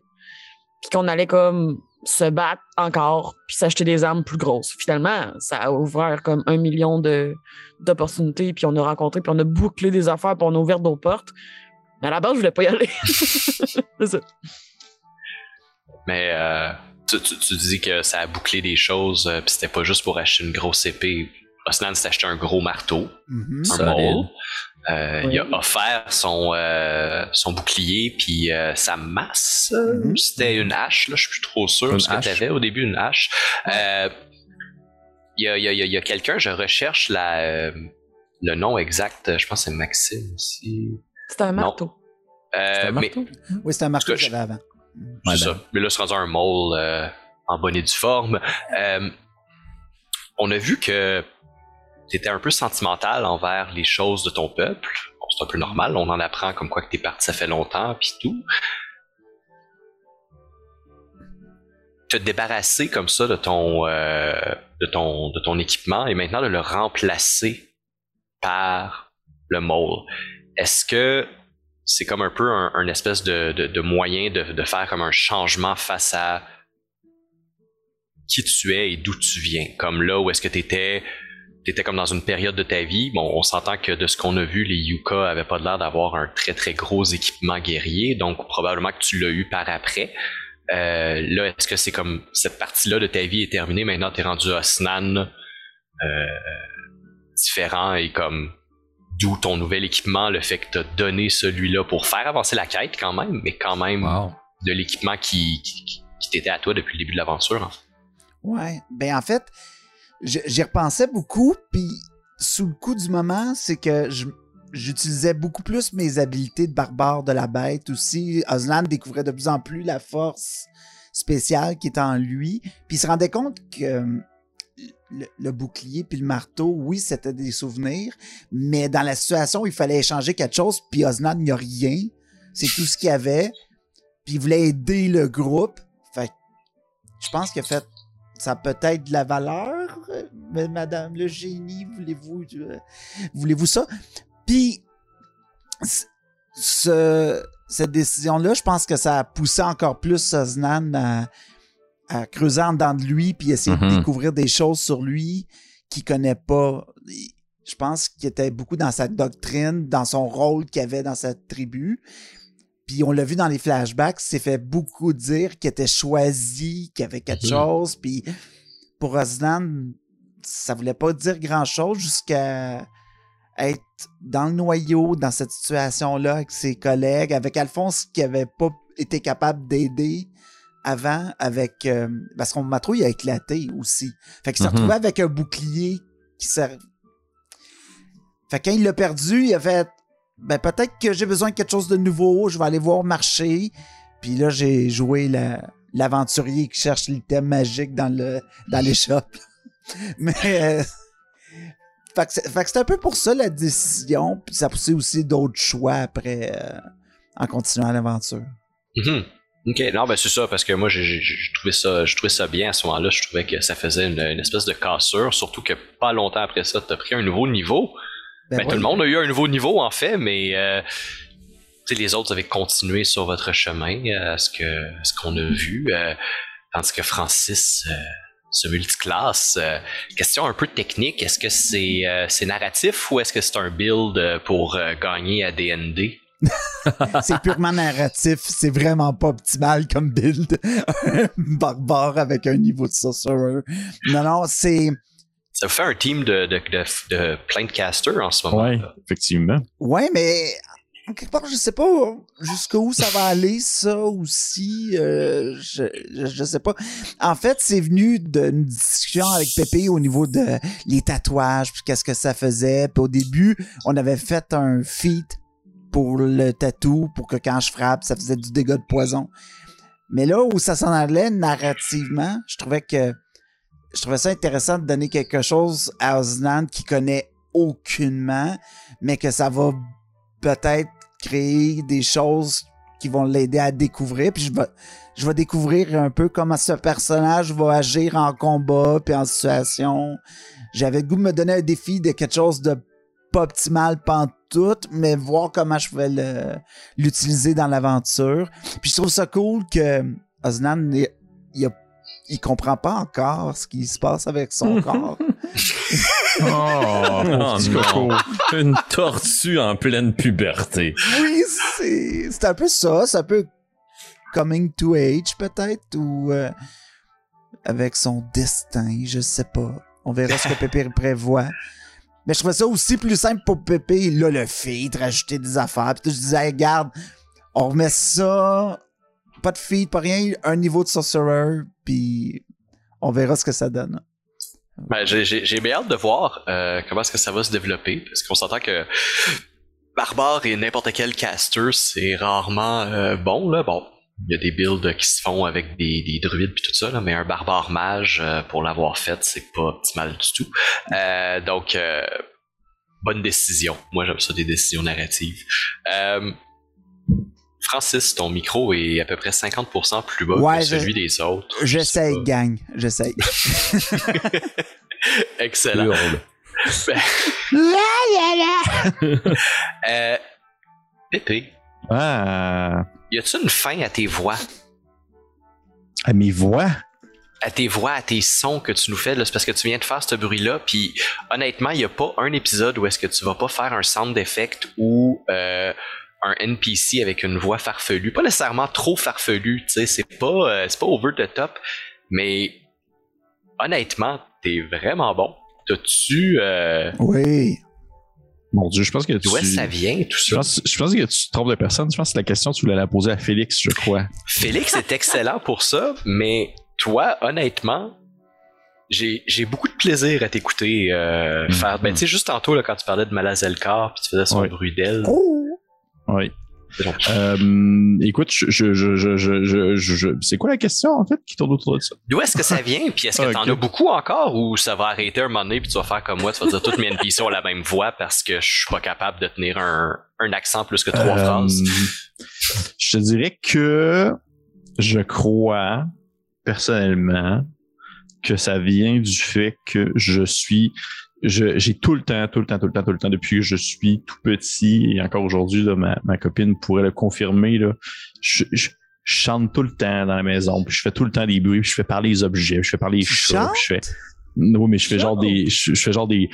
Puis qu'on allait comme se battre encore, puis s'acheter des armes plus grosses. Finalement, ça a ouvert comme un million d'opportunités, puis on a rencontré, puis on a bouclé des affaires, puis on a ouvert nos portes. Mais à la base, je voulais pas y aller. [LAUGHS] c'est ça. Mais euh, tu, tu, tu dis que ça a bouclé des choses, euh, puis c'était pas juste pour acheter une grosse épée. Osnan s'est acheté un gros marteau, Mhm. un maul. Euh, Oui. Il a offert son, euh, son bouclier puis euh, sa masse. Mhm. C'était une hache, là, je suis plus trop sûr Une ce que t'avais au début, une hache. Il y a, il y a- il y a- il y a quelqu'un, je recherche la, euh, le nom exact, je pense que c'est Maxime ici. C'était un marteau. Euh, C'est un mais marteau? Oui, c'était un marteau Parce que j'avais avant. c'est Ouais, ça. ben. Mais là, c'est rendu un mole euh, en bonne et due forme. Euh, on a vu que tu étais un peu sentimental envers les choses de ton peuple. Bon, c'est un peu normal. On en apprend comme quoi que t'es parti, ça fait longtemps, puis tout. Te débarrasser comme ça de ton, euh, de ton, de ton équipement et maintenant de le remplacer par le mole. Est-ce que c'est comme un peu un, espèce de, de, de moyen de, de faire comme un changement face à qui tu es et d'où tu viens? Comme là où est-ce que tu étais, étais comme dans une période de ta vie. Bon, on s'entend que de ce qu'on a vu, les Yuka avaient pas l'air d'avoir un très très gros équipement guerrier, donc probablement que tu l'as eu par après. Euh, là, est-ce que c'est comme cette partie-là de ta vie est terminée, maintenant tu es rendu à Snan euh, différent et comme d'où ton nouvel équipement, le fait que tu as donné celui-là pour faire avancer la quête quand même, mais quand même Wow. de l'équipement qui, qui, t'était à toi depuis le début de l'aventure. en fait. Ouais. Ben, en fait, j'y repensais beaucoup, puis sous le coup du moment, c'est que j'utilisais beaucoup plus mes habiletés de barbare de la bête aussi. Oslan découvrait de plus en plus la force spéciale qui est en lui, puis il se rendait compte que euh, le, bouclier puis le marteau, oui, c'était des souvenirs, mais dans la situation où il fallait échanger quelque chose, puis Osnan, il n'y a rien. C'est tout ce qu'il y avait. Puis il voulait aider le groupe. Fait je pense qu'il a fait ça a peut-être de la valeur, mais madame le génie, voulez-vous euh, voulez-vous ça? Puis ce, cette décision-là, je pense que ça a poussé encore plus Osnan à, à creuser en dedans de lui puis essayer de Mhm. découvrir des choses sur lui qu'il connaît pas. Je pense qu'il était beaucoup dans sa doctrine, dans son rôle qu'il avait dans sa tribu. Puis on l'a vu dans les flashbacks, s'est fait beaucoup dire qu'il était choisi, qu'il avait quelque Mhm. chose. Puis pour Osnan, ça voulait pas dire grand-chose jusqu'à être dans le noyau, dans cette situation-là, avec ses collègues, avec Alphonse qui avait pas été capable d'aider avant, avec euh, parce qu'on Matro il a éclaté aussi. Fait qu'il s'est Mhm. retrouvé avec un bouclier qui sert. Fait que quand il l'a perdu, il a fait ben peut-être que j'ai besoin de quelque chose de nouveau, je vais aller voir marcher. Puis là, j'ai joué la- l'aventurier qui cherche l'item magique dans le dans l'échoppe. [LAUGHS] Mais euh, fait que c'est un peu pour ça la décision. Puis ça a poussé aussi d'autres choix après euh, en continuant l'aventure. Mhm. Ok, non, ben c'est ça, parce que moi, j'ai trouvé ça, je trouvais ça bien à ce moment-là. Je trouvais que ça faisait une, une espèce de cassure, surtout que pas longtemps après ça, t'as pris un nouveau niveau. Ben, ouais. tout le monde a eu un nouveau niveau, en fait, mais euh, les autres avaient continué sur votre chemin, euh, ce que à ce qu'on a vu. euh, tandis que Francis se multiclasse. Question un peu technique, est-ce que c'est narratif ou est-ce que c'est un build pour gagner à DND? [LAUGHS] C'est purement narratif, c'est vraiment pas optimal comme build. [LAUGHS] un barbare avec un niveau de sorcerer. Non, non, c'est. Ça vous fait un team de, de, de, de plein de casters en ce moment. Là. effectivement. Ouais, mais en quelque part, je sais pas jusqu'où ça va aller, ça aussi. euh, je, je, je sais pas. En fait, c'est venu d'une discussion avec Pépé au niveau de les tatouages, puis qu'est-ce que ça faisait. Puis au début, on avait fait un feat pour le tatou, pour que quand je frappe, ça faisait du dégât de poison. Mais là où ça s'en allait narrativement, je trouvais que je trouvais ça intéressant de donner quelque chose à Osnan qui connaît aucunement, mais que ça va peut-être créer des choses qui vont l'aider à découvrir. Puis je vais, je vais découvrir un peu comment ce personnage va agir en combat puis en situation. J'avais le goût de me donner un défi de quelque chose de pas optimal pantoute, mais voir comment je pouvais l'utiliser dans l'aventure. Puis je trouve ça cool que Osnan, il, a- il comprend pas encore ce qui se passe avec son [LAUGHS] corps. Oh, Oh, non. Une tortue en pleine puberté. Oui, c'est c'est un peu ça. C'est un peu coming to age, peut-être, ou euh, avec son destin, je sais pas. On verra ce que Pépé prévoit. Mais je trouvais ça aussi plus simple pour Pépé. Il a le feed, rajouter des affaires. Puis tout, je disais, Hey, regarde, on remet ça, pas de feed, pas rien, un niveau de sorcerer, puis on verra ce que ça donne. Ben, j'ai- bien hâte de voir euh, comment est-ce que ça va se développer, parce qu'on s'entend que barbare et n'importe quel caster, c'est rarement euh, bon là. Bon, il y a des builds qui se font avec des, des druides puis tout ça, mais un barbare mage euh, pour l'avoir fait, c'est pas optimal du tout. Donc, bonne décision. Moi, j'aime ça des décisions narratives. Francis, ton micro est à peu près 50% plus bas Ouais, que je- celui des autres. Je sais J'essaye, gang. J'essaye. [LAUGHS] Excellent. Hurle. [LAUGHS] Euh, Pépé, Ah, y a-tu une fin à tes voix? à mes voix? À tes voix, à tes sons que tu nous fais, là, c'est parce que tu viens de faire ce bruit-là, puis honnêtement, il y a pas un épisode où est-ce que tu vas pas faire un sound effect ou euh, un NPC avec une voix farfelue. Pas nécessairement trop farfelue, tu sais, c'est pas, euh, c'est pas over the top, mais honnêtement, t'es vraiment bon. T'as-tu... Euh, Oui. Mon Dieu, je pense que tu. D'où est-ce que ça vient, tout Je ça? pense, je pense que tu te trompes de personne. Je pense que c'est la question tu voulais la poser à Félix, je crois. Félix est excellent pour ça, mais toi, honnêtement, j'ai j'ai beaucoup de plaisir à t'écouter euh, faire. Ben, tu sais, juste tantôt, là, quand tu parlais de Malazelkar, puis tu faisais son Ouais. bruit d'aile. Oh! Oui. Euh, écoute, je, je, je, je, je, je, je- je- c'est quoi la question en fait qui tourne autour de ça? D'où est-ce que ça vient? Puis est-ce que [LAUGHS] t'en as beaucoup encore ou ça va arrêter un moment donné puis tu vas faire comme moi, tu vas dire toutes mes NPC ont la même voix parce que je suis pas capable de tenir un, un accent plus que trois Euh, phrases? Je te dirais que je crois personnellement que ça vient du fait que je suis j'ai tout le temps, tout le temps, tout le temps, tout le temps, depuis que je suis tout petit et encore aujourd'hui, ma, ma copine pourrait le confirmer, là, je, je- je chante tout le temps dans la maison, puis je fais tout le temps des bruits, puis je fais parler les objets, puis je fais parler les chats, puis je fais? Oui, mais je fais genre des, je, je fais genre des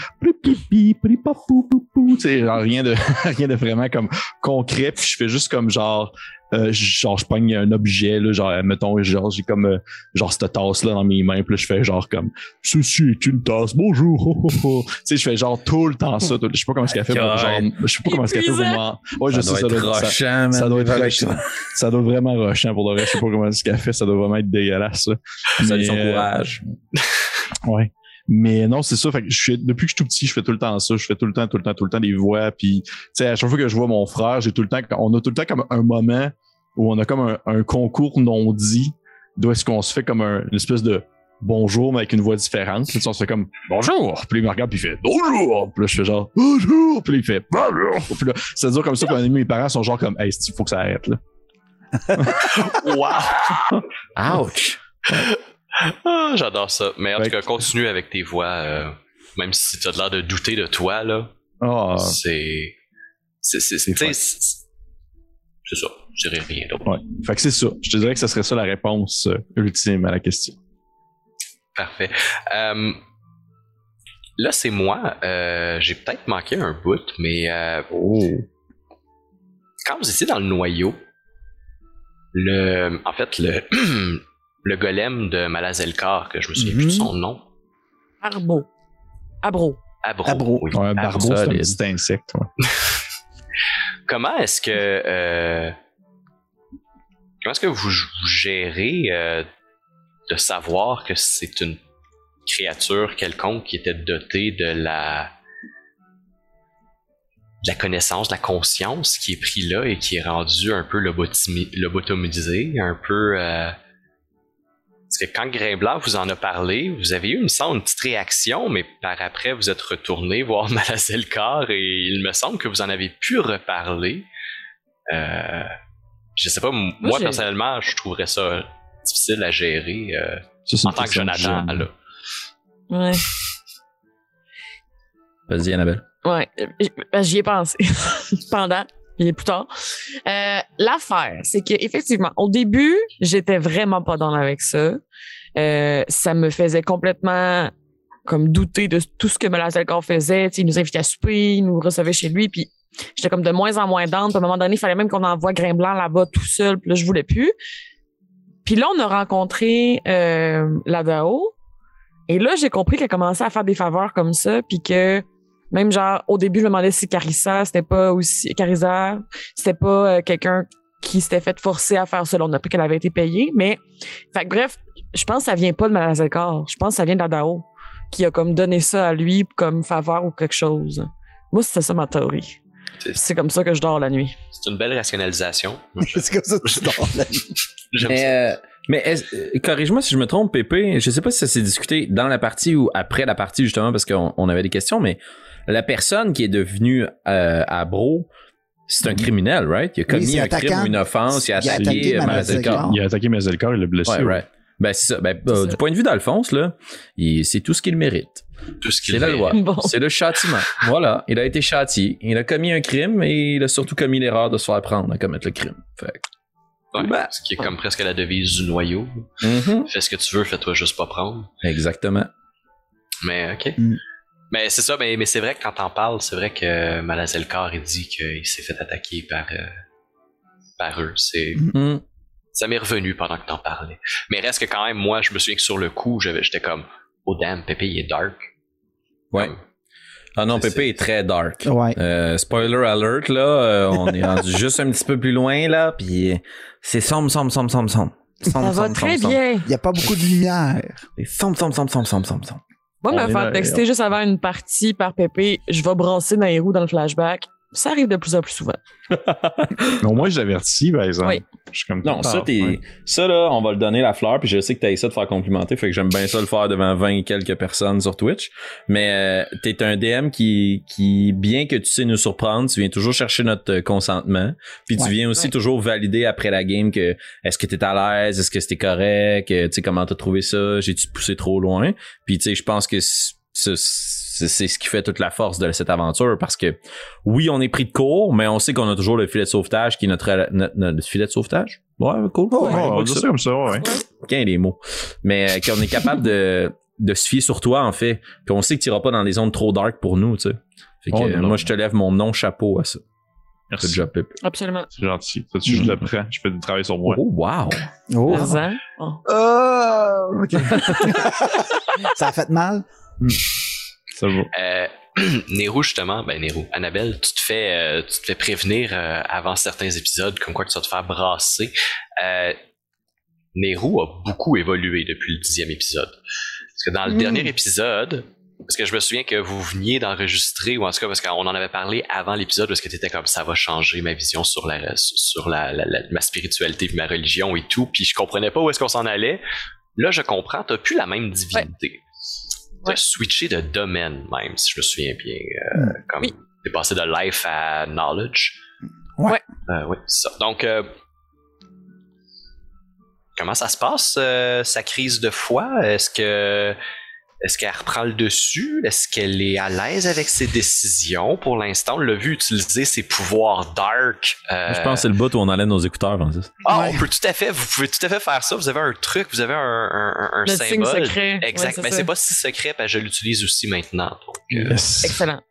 tu sais, genre rien de, [LAUGHS] rien de vraiment comme concret, puis je fais juste comme genre, euh, genre je pogne un objet là, genre mettons genre j'ai comme euh, genre cette tasse là dans mes mains, puis là, je fais genre comme ceci est une tasse, bonjour, tu sais, je fais genre tout le temps ça, tout- je sais pas comment est-ce qu'elle fait pour genre, je sais pas comment est-ce qu'elle fait pour moi, ouais, je ça sais doit ça être doit, ça, rochant, ça doit être rochant. ça. ça doit être vraiment rochant pour de vrai, je sais pas comment est-ce qu'elle fait, ça doit vraiment être dégueulasse ça. Salut Mais, son euh, courage. Ouais. Mais non, c'est ça. Fait que je fais, depuis que je suis tout petit, je fais tout le temps ça. Je fais tout le temps, tout le temps, tout le temps des voix. Puis, tu sais, à chaque fois que je vois mon frère, j'ai tout le temps, on a tout le temps comme un moment où on a comme un, un concours non dit d'où est-ce qu'on se fait comme un, une espèce de bonjour, mais avec une voix différente. Puis, on se fait comme bonjour. Puis il me regarde, puis il fait bonjour. Puis là, je fais genre bonjour. Puis là, il fait bonjour. Puis là, ça dure comme ça. Puis mes parents sont genre comme, hey, il faut que ça arrête, là. [LAUGHS] wow! Ouch! Ah, J'adore ça. Mais en Fait tout cas, continue avec tes voix, euh, même si tu as l'air de douter de toi, là. Ah, C'est. C'est. C'est ça. Je dirais rien d'autre. ouais. Fait que c'est ça. Je te dirais que ça serait ça la réponse euh, ultime à la question. Parfait. Euh, là, c'est moi. Euh, J'ai peut-être manqué un bout, mais euh, quand vous étiez dans le noyau, le, en fait, le, [CLEARS THROAT] le golem de Malazelkar, que je me souviens plus de son nom, Arbo. Abro. Abro. Abro. oui, Ouais, un Abro. barbeau, c'est un petit insecte. ouais. [LAUGHS] Comment est-ce que euh, comment est-ce que vous, vous gérez euh, de savoir que c'est une créature quelconque qui était dotée de la de la connaissance, de la conscience qui est pris là et qui est rendu un peu lobotimi- lobotomisé, un peu euh, parce que quand Grimblanc vous en a parlé, vous avez eu, il me semble, une petite réaction, mais par après, vous êtes retourné [LAUGHS] voir Malazelkar et il me semble que vous en avez pu reparler. Euh, je sais pas, moi, personnellement, je trouverais ça difficile à gérer euh, en tant que Jonathan. jeune. Là. Ouais. Vas-y, Annabelle. Ouais. Ben, J'y ai pensé [LAUGHS] pendant et plus tard. Euh, L'affaire, c'est que effectivement, au début, j'étais vraiment pas dans avec ça. Euh, ça me faisait complètement comme douter de tout ce que Malazelkar faisait. Tu sais, il nous invitait à souper, il nous recevait chez lui, puis j'étais comme de moins en moins. Puis à un moment donné, il fallait même qu'on envoie Grimblanc là-bas tout seul, puis là, je voulais plus. Puis là, on a rencontré euh, la Dao. Et là, j'ai compris qu'elle commençait à faire des faveurs comme ça, puis que même genre au début, je me demandais si Carissa, c'était pas aussi Carissa, c'était pas euh, quelqu'un qui s'était fait forcer à faire ça. On a appris qu'elle avait été payée, mais fait que bref, je pense que ça vient pas de Malazelkar. Je pense que ça vient de la Dao qui a comme donné ça à lui comme faveur ou quelque chose. Moi, c'était ça ma théorie. C'est- comme ça que je dors la nuit. C'est une belle rationalisation. Je- [LAUGHS] C'est comme ça que tu dors la nuit. [LAUGHS] J'aime Mais, ça. euh, mais est-ce- euh, corrige-moi si je me trompe, Pépé. Je sais pas si ça s'est discuté dans la partie ou après la partie, justement, parce qu'on on avait des questions, mais la personne qui est devenue euh, à Bro, c'est un criminel, right? Il a commis un attaquant. crime ou une offense, il a Il a attaqué, euh. Malazelkar. Il a attaqué Mazelkar, il l'a blessé. Ouais, ouais. right. Ben, c'est ça. Ben, euh, ça. du point de vue d'Alphonse, là, c'est tout ce qu'il mérite. Tout ce qu'il C'est la loi. Bon. C'est le châtiment. [LAUGHS] voilà. Il a été châtié. Il a commis un crime et il a surtout commis l'erreur de se faire prendre à commettre le crime. Fait que- Ouais, Ben. ce qui est comme presque la devise du noyau. Mhm. Fais ce que tu veux, fais-toi juste pas prendre. Exactement. Mais ok. Mm. Mais c'est ça, mais, mais c'est vrai que quand t'en parles, c'est vrai que Malazelkar il dit qu'il s'est fait attaquer par, euh, par eux. C'est, Mhm. ça m'est revenu pendant que t'en parlais. Mais reste que quand même, moi, je me souviens que sur le coup, j'avais- j'étais comme, oh damn, Pépé, il est dark. Ouais. Ah non, C'est- Pépé est très dark. Ouais. Euh, spoiler alert, là, euh, on est rendu [LAUGHS] juste un petit peu plus loin, là, puis c'est sombre, sombre, sombre, sombre, sombre. Ça Sombre, va sombre, très sombre, bien. Il n'y a pas beaucoup de lumière. Sombre, sombre, sombre, sombre, sombre, sombre, sombre. Moi, me faire texter juste avant une partie par Pépé, je vais brasser dans les roues dans le flashback. Ça arrive de plus en plus souvent. [LAUGHS] Au moins, je l'avertis, par exemple. Oui. Je suis comme Non, ça, t'es, ouais. ça, là, on va le donner la fleur, puis je sais que t'as ça de faire complimenter, fait que j'aime bien ça le faire devant 20 et quelques personnes sur Twitch. Mais euh, t'es un DM qui, qui, bien que tu sais nous surprendre, tu viens toujours chercher notre euh, consentement, puis tu Ouais. viens aussi Ouais. toujours valider après la game que est-ce que t'es à l'aise, est-ce que c'était correct, euh, tu sais comment t'as trouvé ça, j'ai-tu poussé trop loin, puis tu sais, je pense que c'est c'est ce qui fait toute la force de cette aventure parce que oui, on est pris de court, mais on sait qu'on a toujours le filet de sauvetage qui est notre, notre, notre filet de sauvetage. Ouais, cool. Ouais, Ouais, on dire ça. comme ça, ouais. Qu'un les mots. Mais euh, qu'on est capable de, de se fier sur toi, en fait. Puis on sait que tu iras pas dans des zones trop dark pour nous, tu sais. Fait que Oh, euh, non. moi, je te lève mon non-chapeau à ça. Merci. Good job, Pip. Absolument. C'est gentil. Ça, tu, je le prends. Je fais du travail sur moi. Oh, wow. Oh. Oh. Oh, [LAUGHS] ça a fait mal? Ça va. Euh, [CLEARS THROAT] Nero, justement, ben Nero, Annabelle, tu te fais, euh, tu te fais prévenir euh, avant certains épisodes comme quoi que tu vas te faire brasser. Euh, Nero a beaucoup évolué depuis le dixième épisode. Parce que dans le Mm. dernier épisode, parce que je me souviens que vous veniez d'enregistrer, ou en tout cas parce qu'on en avait parlé avant l'épisode, parce que tu étais comme ça va changer ma vision sur la sur la, la- la- ma spiritualité, puis ma religion et tout, puis je comprenais pas où est-ce qu'on s'en allait. Là, je comprends, t'as plus la même divinité. Ouais. switché de domaine même, si je me souviens bien. euh, comme Oui. t'es passé de life à knowledge. Ouais. Euh, oui, c'est ça. Donc, euh, comment ça se passe, euh, sa crise de foi? Est-ce que est-ce qu'elle reprend le dessus? Est-ce qu'elle est à l'aise avec ses décisions? Pour l'instant? On l'a vu utiliser ses pouvoirs dark. euh, Je pense que c'est le bout où on enlève nos écouteurs, Francis. ah, Ouais. on peut tout à fait, vous pouvez tout à fait faire ça. Vous avez un truc, vous avez un, un, un- un Le signe symbole. secret. Exact. Ouais, mais c'est pas si secret, parce que je l'utilise aussi maintenant. Donc, euh, Yes. Excellent.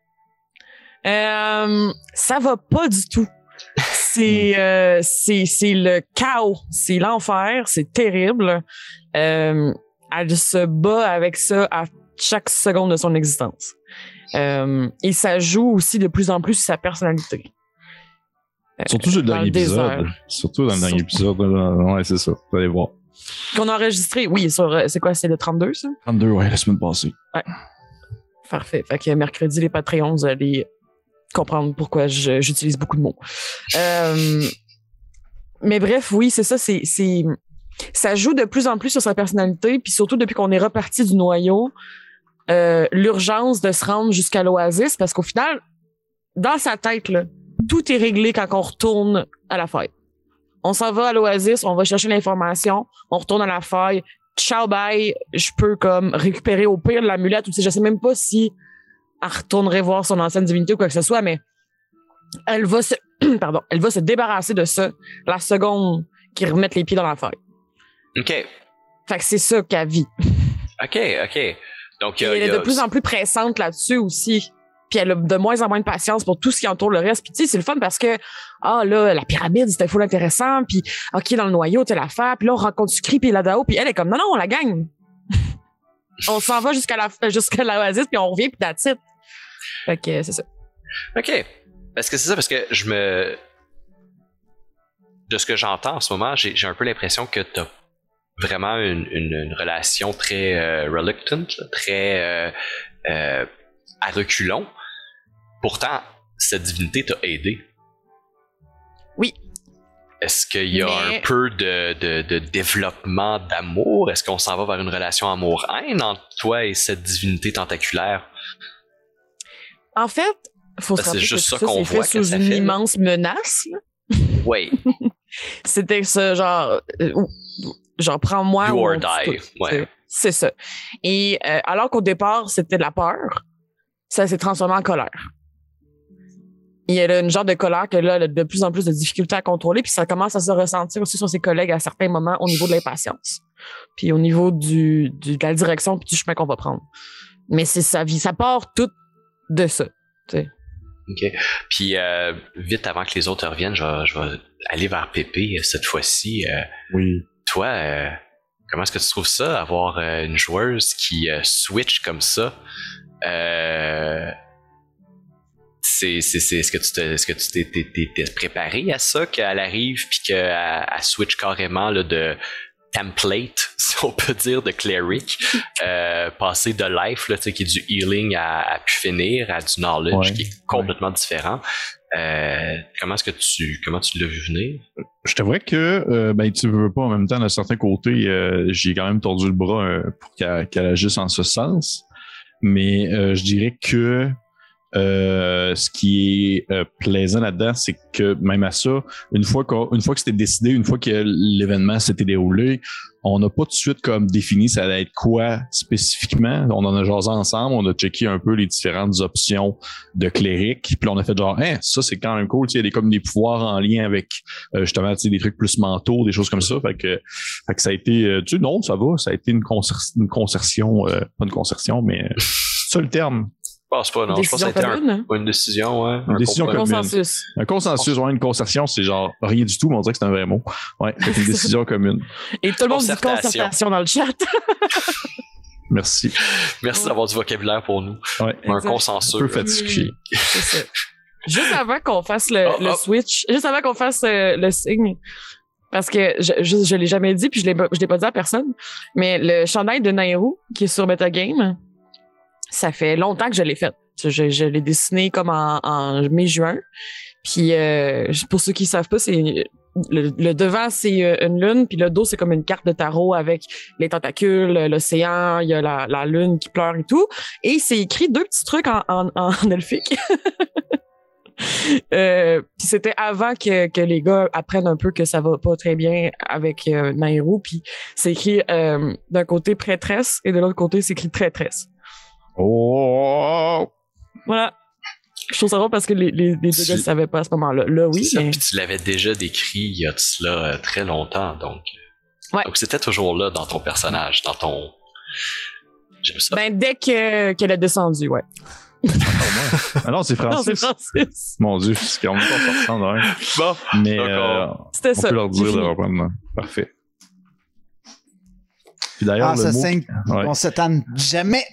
Euh, ça va pas du tout. C'est euh, c'est c'est le chaos, c'est l'enfer, c'est terrible. Euh, elle se bat avec ça à chaque seconde de son existence. Euh, et ça joue aussi de plus en plus sur sa personnalité. Euh, Surtout sur le dans dernier épisode. Surtout dans le dernier épisode. Ouais, c'est ça. Vous allez voir. Qu'on a enregistré, oui, sur euh, c'est quoi, c'est le 32 ça? 32, ouais, la semaine passée. Parfait. Fait que mercredi, les Patreons, vous allez comprendre pourquoi j'utilise beaucoup de mots. Euh, mais bref, oui, c'est ça. C'est, ça joue de plus en plus sur sa personnalité, puis surtout depuis qu'on est reparti du noyau, euh, l'urgence de se rendre jusqu'à l'oasis, parce qu'au final, dans sa tête, tout est réglé quand on retourne à la faille. On s'en va à l'oasis, on va chercher l'information, on retourne à la faille. Ciao, bye. Je peux comme récupérer au pire l'amulette ou je sais même pas si elle retournerait voir son ancienne divinité ou quoi que ce soit, mais elle va se, [CLEARS THROAT] pardon, elle va se débarrasser de ça la seconde qu'ils remettent les pieds dans la faille. OK. Fait que c'est ça qu'elle vit. OK, OK. Donc, y a- elle est de plus en plus pressante là-dessus aussi. Puis elle a de moins en moins de patience pour tout ce qui entoure le reste. Puis tu sais, c'est le fun parce que, ah là, la pyramide, c'était full intéressant. Puis, OK, dans le noyau, t'as l'affaire. Puis là, on rencontre Sucri puis Ladao. Puis elle est comme, non, non, on la gagne. [LAUGHS] on s'en va jusqu'à la jusqu'à l'oasis, puis on revient, puis that's it. Fait que c'est ça. OK. Parce que c'est ça, parce que je me. De ce que j'entends en ce moment, j'ai un peu l'impression que tu as vraiment une, une- une relation très euh, reluctant, très euh, euh, à reculons. Pourtant, cette divinité t'a aidé. Oui. Est-ce qu'il y a Mais- un peu de, de- de développement d'amour? Est-ce qu'on s'en va vers une relation amour-haine entre toi et cette divinité tentaculaire? En fait, faut se Ben, c'est rappeler que juste tout ça qu'on voit fait que sous ça une fait, immense menace. Oui. [LAUGHS] C'était ça, genre, euh, genre, prends-moi Do ou or die, ouais. C'est ça. Et euh, alors qu'au départ, c'était de la peur, ça s'est transformé en colère. Il y a une genre de colère que là, elle a de plus en plus de difficultés à contrôler, puis ça commence à se ressentir aussi sur ses collègues à certains moments au niveau de l'impatience, puis au niveau du, du- de la direction puis du chemin qu'on va prendre. Mais c'est sa vie, ça part tout de ça. OK. Puis, euh, vite avant que les autres reviennent, je vais, je vais aller vers Pépé euh, cette fois-ci. Euh, Oui. Toi, euh, comment est-ce que tu trouves ça, avoir euh, une joueuse qui euh, switch comme ça? C'est, c'est, c'est, est-ce que tu te, est-ce que tu t'es, t'es- t'es- t'es préparé à ça, qu'elle arrive puis qu'elle elle switch carrément là, de template, [LAUGHS] si on peut dire, de cleric, [LAUGHS] euh, passer de life, là, qui est du healing à, à pu finir, à du knowledge, Ouais, qui est complètement différent. Euh, comment est-ce que tu, comment tu l'as vu venir? Je t'avouerais que euh, ben tu veux pas en même temps d'un certain côté, euh, j'ai quand même tordu le bras euh, pour qu'elle agisse en ce sens. Mais euh, je dirais que euh, ce qui est euh, plaisant là-dedans, c'est que même à ça, une fois qu'on, une fois que c'était décidé, une fois que l'événement s'était déroulé, on n'a pas tout de suite comme défini ça allait être quoi spécifiquement. On en a jasé ensemble, on a checké un peu les différentes options de cléric, puis on a fait genre, hein, ça c'est quand même cool, il y a des comme des pouvoirs en lien avec euh, justement, des trucs plus mentaux, des choses comme ça. Fait que, fait que ça a été, euh, tu non, ça va, ça a été une, concer- une concertion, euh, pas une concertion, mais euh, ça le terme. Je pense pas, non. Je pense que ça a Décision été un- commune. hein? pas une décision, ouais. Une Un décision commune. Consensus. Un consensus, ouais, une concertation, c'est genre rien du tout, mais on dirait que c'est un vrai mot. Ouais, fait une [LAUGHS] décision commune. Et tout le monde dit Concertation. dans le chat. [LAUGHS] Merci. Merci d'avoir du vocabulaire pour nous. Ouais. Un consensus. Un peu fatigué. C'est ça. Juste avant qu'on fasse le, Oh, le oh. switch, juste avant qu'on fasse euh, le signe, parce que je, je, je l'ai jamais dit, puis je l'ai pas- je l'ai pas dit à personne, mais le chandail de Nairou qui est sur Metagame, ça fait longtemps que je l'ai fait. Je, l'ai dessiné comme en, mai-juin. Puis euh, pour ceux qui savent pas, c'est le, devant c'est euh, une lune, puis le dos c'est comme une carte de tarot avec les tentacules, l'océan, il y a la, lune qui pleure et tout. Et c'est écrit deux petits trucs en, en, elfique. [LAUGHS] Euh, puis c'était avant que, les gars apprennent un peu que ça va pas très bien avec euh. Puis c'est écrit euh, d'un côté prêtresse et de l'autre côté c'est écrit traîtresse. Oh! Voilà. Je trouve ça drôle parce que les, les, les deux gars ne savaient pas à ce moment-là. Là, oui, C'est ça, mais Puis tu l'avais déjà décrit il y a de cela euh, très longtemps, donc. Ouais. Donc c'était toujours là dans ton personnage, dans ton. J'aime ça. ben, dès que qu'elle a descendu, ouais. Ah non, c'est [LAUGHS] Non, c'est Francis. Francis. Mon Dieu, c'est qu'on est pas sortant d'un. Bon, Mais D'accord. euh, C'était on ça. peut leur J'ai dire de fini. reprendre. Parfait. Puis d'ailleurs, Ah, le, ça mot, signe ouais. qu'on s'étonne jamais.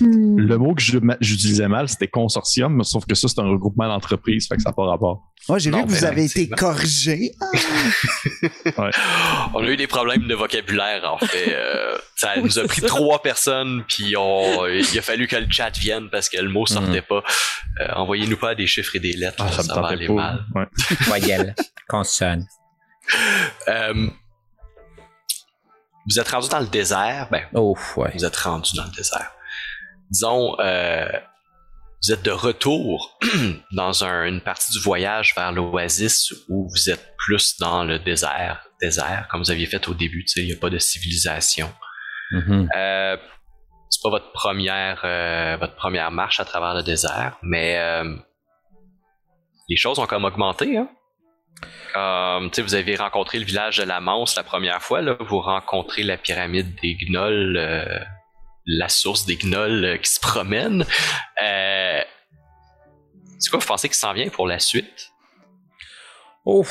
Hmm. le mot que j'utilisais mal, c'était consortium, sauf que ça, c'est un regroupement d'entreprises, fait que ça n'a pas rapport. Moi, j'ai vu que vous avez été corrigé. [LAUGHS] On a eu des problèmes de vocabulaire, en fait. Euh, ça [LAUGHS] Oui, nous a pris ça. trois personnes, puis on, il a fallu que le chat vienne parce que le mot sortait pas. Euh, Envoyez-nous pas des chiffres et des lettres, Ah, ça me va tentait aller pas. mal. Ouais. [LAUGHS] Voyelle, consonne. Euh, vous êtes rendu dans le désert, ben, Oh, ouais. vous êtes rendu dans le désert. Disons, euh, vous êtes de retour [CLEARS THROAT] dans un- une partie du voyage vers l'oasis où vous êtes plus dans le désert, désert, comme vous aviez fait au début, il n'y a pas de civilisation. Mhm. Euh, c'est pas votre première euh, votre première marche à travers le désert, mais euh, les choses ont comme augmenté. Hein? Comme, vous avez rencontré le village de la Manse la première fois, là, vous rencontrez la pyramide des gnolls, la source des gnolls euh, qui se promènent. Euh, c'est quoi, vous pensez qu'il s'en vient pour la suite? Oh.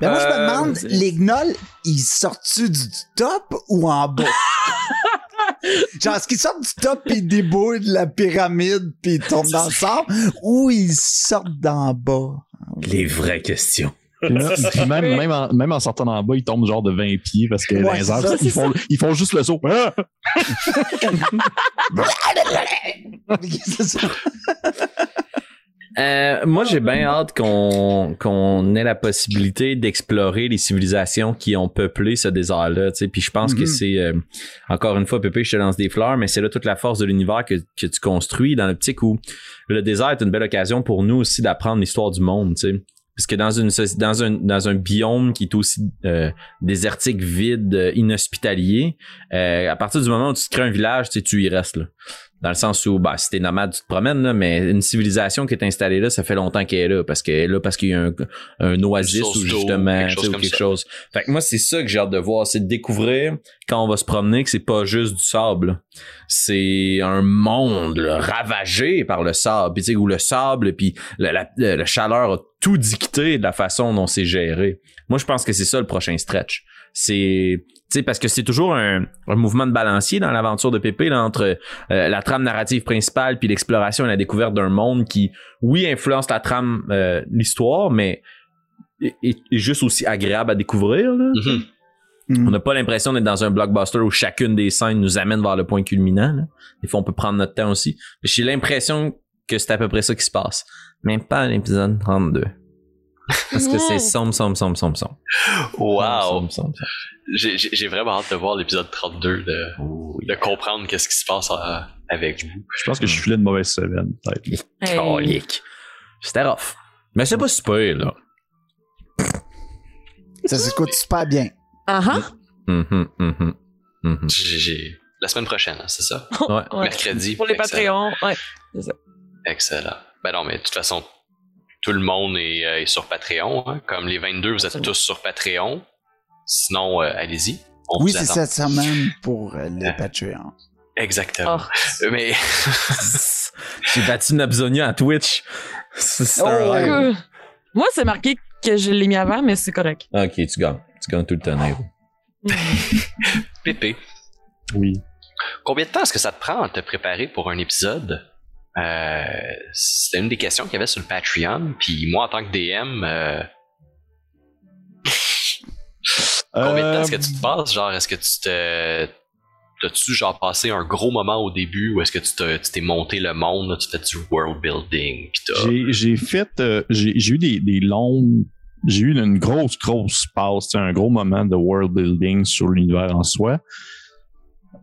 Mais moi, je me Euh, demande, les gnolls, ils sortent-tu du top ou en bas? [LAUGHS] Genre, est-ce qu'ils sortent du top puis ils débouillent de la pyramide puis ils tombent dans le sable ou ils sortent d'en bas? Les vraies questions. Puis même, [LAUGHS] puis même, même en, même en sortant d'en bas, ils tombent genre de 20 pieds parce que Ouais, dans les c'est airs, ça, ils, font, ils font juste le saut. Ah! [LAUGHS] Euh, moi, j'ai bien hâte qu'on qu'on ait la possibilité d'explorer les civilisations qui ont peuplé ce désert-là. tu sais. Puis je pense que Mhm. c'est euh, encore une fois, Pépé, je te lance des fleurs, mais c'est là toute la force de l'univers que, que tu construis dans l'optique où le désert est une belle occasion pour nous aussi d'apprendre l'histoire du monde. tu sais. Parce que dans une dans un dans un biome qui est aussi euh, désertique, vide, euh, inhospitalier, euh, à partir du moment où tu te crées un village, tu sais, tu y restes là. Dans le sens où, bah, si t'es nomade, tu te promènes, là, mais une civilisation qui est installée là, ça fait longtemps qu'elle est là, parce qu'elle est là parce qu'il y a un, un oasis ou justement, quelque chose ou quelque chose. Fait que moi, c'est ça que j'ai hâte de voir, c'est de découvrir quand on va se promener que c'est pas juste du sable. C'est un monde là, ravagé par le sable, puis tu sais, où le sable, puis la, la, la- la chaleur a tout dicté de la façon dont c'est géré. Moi, je pense que c'est ça le prochain stretch. C'est, tu sais, parce que c'est toujours un, un mouvement de balancier dans l'aventure de Pépé là, entre euh, la trame narrative principale puis l'exploration et la découverte d'un monde qui, oui, influence la trame, euh, l'histoire, mais est, juste aussi agréable à découvrir. Là. Mhm. On n'a pas l'impression d'être dans un blockbuster où chacune des scènes nous amène vers le point culminant. Là. Des fois, on peut prendre notre temps aussi. J'ai l'impression que c'est à peu près ça qui se passe. Même pas à l'épisode 32. Parce que c'est [LAUGHS] sombre, sombre, sombre, sombre, sombre. Wow! J'ai- vraiment hâte de voir l'épisode 32, de, Oh, de comprendre qu'est-ce qui se passe euh, avec vous. Je pense que je suis là une mauvaise semaine, peut-être. Hey. C'était rough. Mais c'est pas super, là. Ça s'écoute super bien. Ah mhm, mhm. J'ai- j'ai- La semaine prochaine, hein, c'est ça? [LAUGHS] Ouais. Mercredi. Pour les. Patreons, ouais. Excellent. Ben non, mais de toute façon, tout le monde est, euh, est sur Patreon. hein. Comme les 22, vous êtes Absolument. tous sur Patreon. Sinon, euh, allez-y. On Oui, c'est cette semaine pour euh, les Patreons. Exactement. Oh. Mais [LAUGHS] J'ai battu Nabzonia à Twitch. C'est un Oh, rêve. Moi, c'est marqué que je l'ai mis avant, mais c'est correct. Ok, tu gagnes. Tu gagnes tout le temps, Nairo. Pépé, Oui. combien de temps est-ce que ça te prend à te préparer pour un épisode? Euh, C'était une des questions qu'il y avait sur le Patreon. Puis moi, en tant que DM, euh, combien de temps est-ce que tu te passes? Genre, est-ce que tu te T'as-tu genre passé un gros moment au début où est-ce que tu t'es, monté le monde, là, tu fais du world building. J'ai, fait, euh, j'ai, eu des, des longues, j'ai eu une grosse, grosse passe, un gros moment de world building sur l'univers en soi.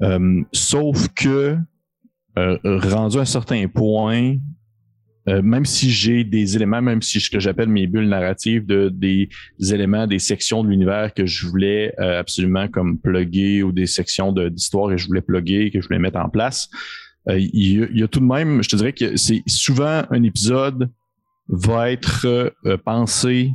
Euh, sauf que, euh, rendu à un certain point, euh, même si j'ai des éléments, même si ce que j'appelle mes bulles narratives de des éléments, des sections de l'univers que je voulais euh, absolument comme plugger ou des sections d'histoire que je voulais plugger, que je voulais mettre en place, euh, il, y a, il y a tout de même, je te dirais que c'est souvent un épisode va être euh, pensé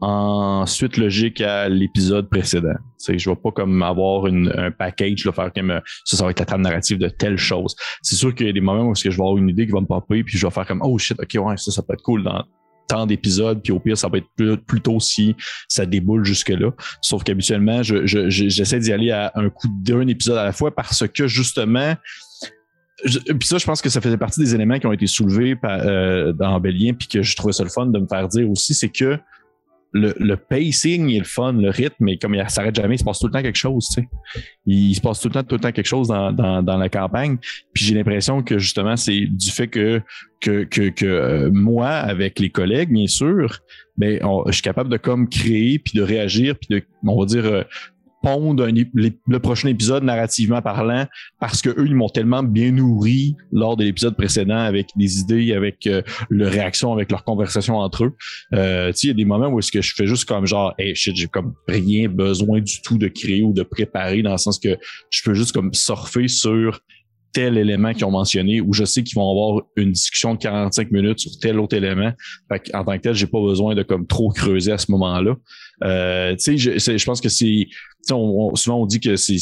en suite logique à l'épisode précédent. Sais, je vais pas comme avoir une, un package, là, faire comme euh, ça, ça va être la trame narrative de telle chose. C'est sûr qu'il y a des moments où que je vais avoir une idée qui va me popper, puis je vais faire comme oh shit, ok ouais, ça, ça peut être cool dans tant d'épisodes, puis au pire, ça va être plus, plus tôt si ça déboule jusque-là. Sauf qu'habituellement, je, je, je- j'essaie d'y aller à un coup d'un épisode à la fois parce que justement, puis ça, je pense que ça faisait partie des éléments qui ont été soulevés par, euh, dans Bélien, puis que je trouvais ça le fun de me faire dire aussi, c'est que le, le pacing est le fun, le rythme, mais comme il s'arrête jamais, il se passe tout le temps quelque chose, tu sais. Il, se passe tout le temps, tout le temps quelque chose dans, dans, dans la campagne. Puis j'ai l'impression que justement, c'est du fait que, que, que, que euh, moi, avec les collègues, bien sûr, ben, on- je suis capable de comme créer, puis de réagir, puis de, on va dire, euh, pondre un le prochain épisode narrativement parlant parce que eux ils m'ont tellement bien nourri lors de l'épisode précédent avec des idées avec euh, le réaction avec leurs conversations entre eux euh, tu sais il y a des moments où est-ce que je fais juste comme genre hey shit j'ai comme rien besoin du tout de créer ou de préparer dans le sens que je peux juste comme surfer sur tel élément qu'ils ont mentionné ou je sais qu'ils vont avoir une discussion de 45 minutes sur tel autre élément. Fait en tant que tel, j'ai pas besoin de comme trop creuser à ce moment-là. Euh, tu sais, je, je pense que c'est, on, on- souvent on dit que c'est,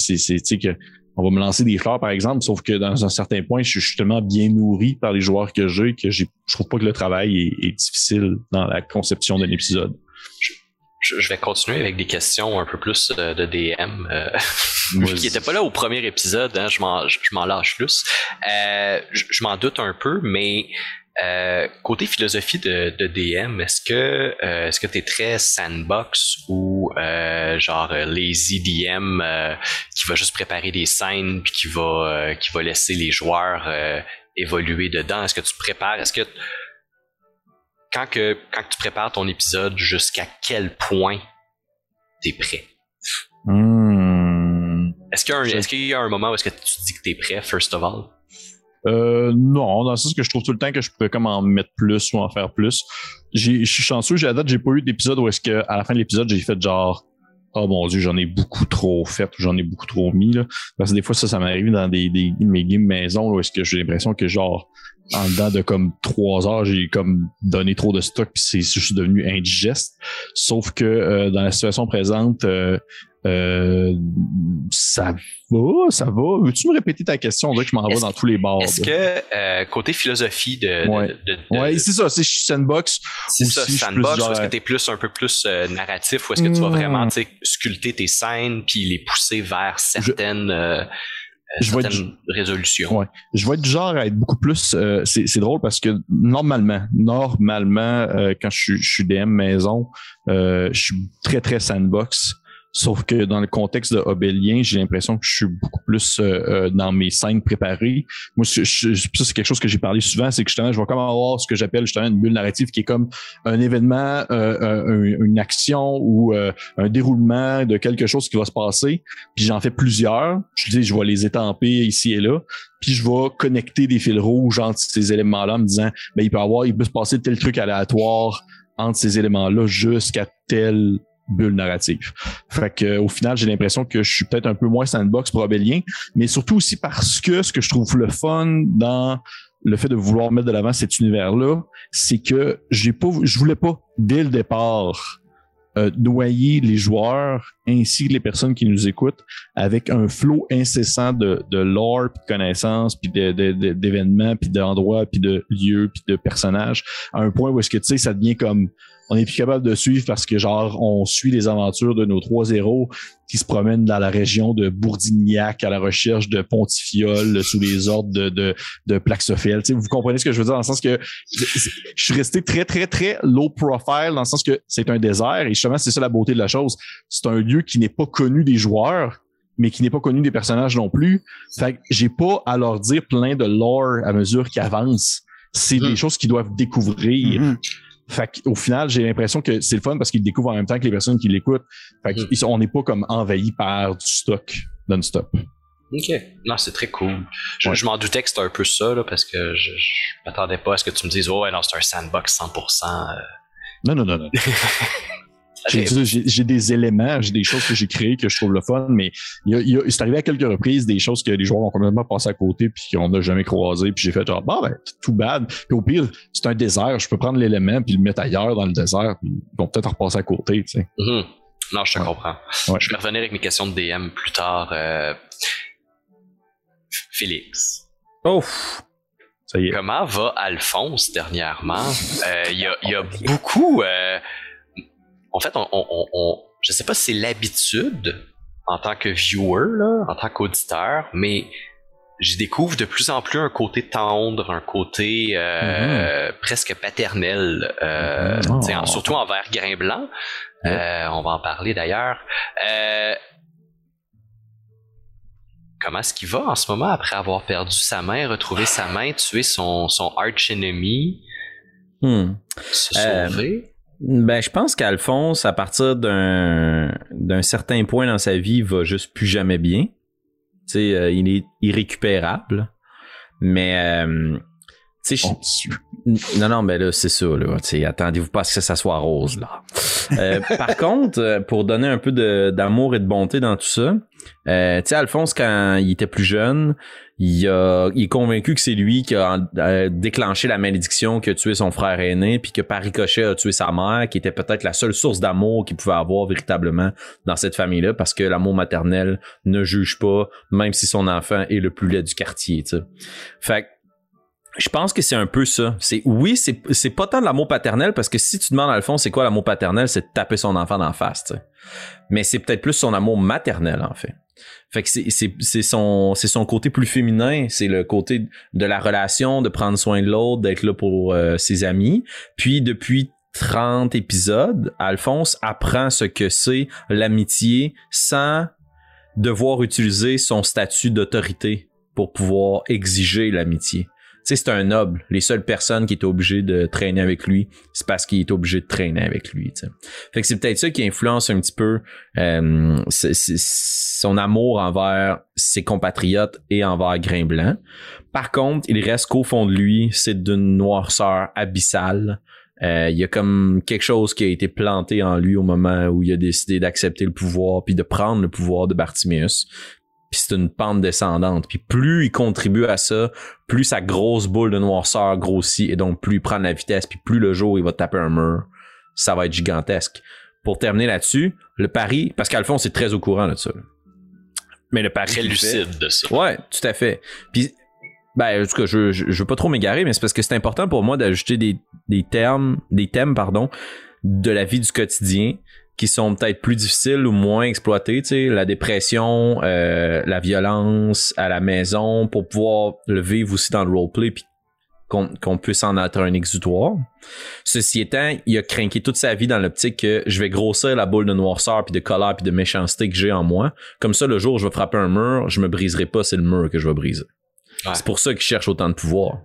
que on va me lancer des fleurs par exemple, sauf que dans un certain point, je, suis- je suis tellement bien nourri par les joueurs que j'ai que j'ai, je trouve pas que le travail est, est difficile dans la conception d'un épisode. Je, je vais continuer avec des questions un peu plus euh, de DM. Euh, [LAUGHS] qui était pas là au premier épisode, hein, je m'en je, je m'en lâche plus. Euh, je m'en doute un peu, mais euh, côté philosophie de, de DM, est-ce que euh, est-ce que t'es très sandbox ou euh, genre euh, lazy DM euh, qui va juste préparer des scènes puis qui va euh, qui va laisser les joueurs euh, évoluer dedans? Est-ce que tu prépares? Est-ce que quand que quand que tu prépares ton épisode, jusqu'à quel point t'es prêt? Hmm. Est-ce qu'il y y a un moment où est-ce que tu dis que t'es prêt, first of all? Euh, non, dans le sens que je trouve tout le temps que je peux comme en mettre plus ou en faire plus. Je suis chanceux, j'ai à date, j'ai pas eu d'épisode où est-ce que à la fin de l'épisode, j'ai fait genre Oh mon dieu, j'en ai beaucoup trop fait ou j'en ai beaucoup trop mis là. Parce que des fois, ça, ça m'arrive dans des, des mes games maison où est-ce que j'ai l'impression que genre en dedans de comme trois heures, j'ai comme donné trop de stock puis c'est juste devenu indigeste. Sauf que euh, dans la situation présente, euh, euh, ça va, ça va. Veux-tu me répéter ta question? On dirait que je m'en vais dans tous les bords. Est-ce que euh, côté philosophie de, de- Ouais. de, de- Ouais, c'est ça, c'est sandbox. c'est ça, je sandbox, genre- ou est-ce que t'es plus un peu plus euh, narratif, ou est-ce que tu vas Hmm. vraiment tu sculpter tes scènes puis les pousser vers certaines, euh, euh, Je vais certaines résolutions? Ouais. Je vais être du genre à être beaucoup plus. euh, c'est c'est drôle parce que normalement, normalement, euh, quand je suis, je suis DM maison, euh, je suis très très sandbox. Sauf que dans le contexte de Obélien, j'ai l'impression que je suis beaucoup plus euh, euh, dans mes scènes préparées. Moi, je- je- ça, c'est quelque chose que j'ai parlé souvent, c'est que justement, je vais comme avoir ce que j'appelle justement une bulle narrative qui est comme un événement, euh, un- une action ou euh, un déroulement de quelque chose qui va se passer. Puis j'en fais plusieurs. Je dis, je vais les étamper ici et là puis je vais connecter des fils rouges entre ces éléments-là en me disant ben il peut avoir il peut se passer tel truc aléatoire entre ces éléments-là jusqu'à telle bulle narrative. Fait que euh, au final, j'ai l'impression que je suis peut-être un peu moins sandbox pour Obélien, mais surtout aussi parce que ce que je trouve le fun dans le fait de vouloir mettre de l'avant cet univers-là, c'est que j'ai pas je voulais pas dès le départ euh, noyer les joueurs ainsi que les personnes qui nous écoutent avec un flot incessant de, de lore, puis de connaissances, puis de- de- de- d'événements, puis d'endroits, puis de lieux, puis de personnages, à un point où est-ce que tu sais, ça devient comme on est plus capable de suivre parce que genre on suit les aventures de nos trois héros qui se promènent dans la région de Bourdignac à la recherche de Pontifiol sous les ordres de, de, de Plaxophel. Tu sais, vous comprenez ce que je veux dire dans le sens que je, suis resté très très très low profile dans le sens que c'est un désert et justement c'est ça la beauté de la chose. C'est un lieu qui n'est pas connu des joueurs mais qui n'est pas connu des personnages non plus. Fait que j'ai pas à leur dire plein de lore à mesure qu'ils avancent. C'est Mhm. des choses qu'ils doivent découvrir. Mhm. Fait qu'au final, j'ai l'impression que c'est le fun parce qu'ils découvrent en même temps que les personnes qui l'écoutent. Fait sont- on n'est pas comme envahi par du stock non-stop. Ok. Non, c'est très cool. Je, Ouais. je m'en doutais que c'était un peu ça, là, parce que je, je m'attendais pas à ce que tu me dises, oh, ouais, non, c'est un sandbox 100%. euh. Non, non, non, non. [LAUGHS] J'ai des éléments, j'ai des choses que j'ai créées que je trouve le fun, mais il y a- il y a- c'est arrivé à quelques reprises des choses que les joueurs ont complètement passé à côté puis qu'on n'a jamais croisé puis j'ai fait genre bon ben tout bad puis au pire c'est un désert je peux prendre l'élément puis le mettre ailleurs dans le désert puis ils vont peut-être en repasser à côté tu sais Mhm. Non, je te Ouais. comprends. Ouais. Je vais revenir avec mes questions de DM plus tard. euh, Félix. Oh! ça y est Comment va Alphonse dernièrement? Euh, Il y, a, il y a beaucoup. euh, en fait, on, on, on- on- je sais pas si c'est l'habitude en tant que viewer, là, en tant qu'auditeur, mais j'y découvre de plus en plus un côté tendre, un côté euh, presque paternel, euh, Mhm. en- surtout envers Grain Blanc. Euh, on va en parler d'ailleurs. Euh, comment est-ce qu'il va en ce moment après avoir perdu sa main, retrouvé sa main, tué son, son arch enemy, Hmm. se sauver? Ben, je pense qu'Alphonse, à partir d'un d'un certain point dans sa vie, va juste plus jamais bien. Tu sais, euh, il est irrécupérable. Mais, euh, tu sais, je- non, non, mais là, c'est ça, là. Tu attendez-vous pas à ce que ça soit rose, là. Euh, [LAUGHS] par contre, euh, pour donner un peu de- d'amour et de bonté dans tout ça, tu sais, Alphonse, quand il était plus jeune, il, est convaincu que c'est lui qui a euh, déclenché la malédiction qui a tué son frère aîné, puis que par ricochet a tué sa mère, qui était peut-être la seule source d'amour qu'il pouvait avoir véritablement dans cette famille-là, parce que l'amour maternel ne juge pas, même si son enfant est le plus laid du quartier, tu sais. Fait que je pense que c'est un peu ça. C'est oui, c'est c'est pas tant de l'amour paternel parce que si tu demandes à Alphonse c'est quoi l'amour paternel, c'est de taper son enfant d'en face. Mais c'est peut-être plus son amour maternel en fait. Fait que c'est son côté plus féminin, c'est le côté de la relation, de prendre soin de l'autre, d'être là pour euh, ses amis. Puis depuis 30 épisodes, Alphonse apprend ce que c'est l'amitié sans devoir utiliser son statut d'autorité pour pouvoir exiger l'amitié. C'est un noble. Les seules personnes qui étaient obligées de traîner avec lui, c'est parce qu'il est obligé de traîner avec lui. Fait c'est peut-être ça qui influence un petit peu euh, son amour envers ses compatriotes et envers Grain Blanc. Par contre, il reste qu'au fond de lui, c'est d'une noirceur abyssale. Euh, il y a comme quelque chose qui a été planté en lui au moment où il a décidé d'accepter le pouvoir puis de prendre le pouvoir de Bartimeus. Puis c'est une pente descendante. Puis plus il contribue à ça, plus sa grosse boule de noirceur grossit et donc plus il prend de la vitesse. Puis plus le jour il va taper un mur, ça va être gigantesque. Pour terminer là-dessus, le pari, parce qu'Alphonse est très au courant de ça. Mais le pari Très fait- lucide de ça. Ouais, tout à fait. Puis, ben, en tout cas, je, je, je veux pas trop m'égarer, mais c'est parce que c'est important pour moi d'ajouter des, des termes, des thèmes, pardon, de la vie du quotidien qui sont peut-être plus difficiles ou moins exploités, tu sais, la dépression, euh, la violence à la maison, pour pouvoir le vivre aussi dans le roleplay, puis qu'on qu'on puisse en être un exutoire. Ceci étant, il a craqué toute sa vie dans l'optique que je vais grossir la boule de noirceur, puis de colère, puis de méchanceté que j'ai en moi. Comme ça, le jour où je vais frapper un mur, je me briserai pas, c'est le mur que je vais briser. Ouais. C'est pour ça qu'il cherche autant de pouvoir.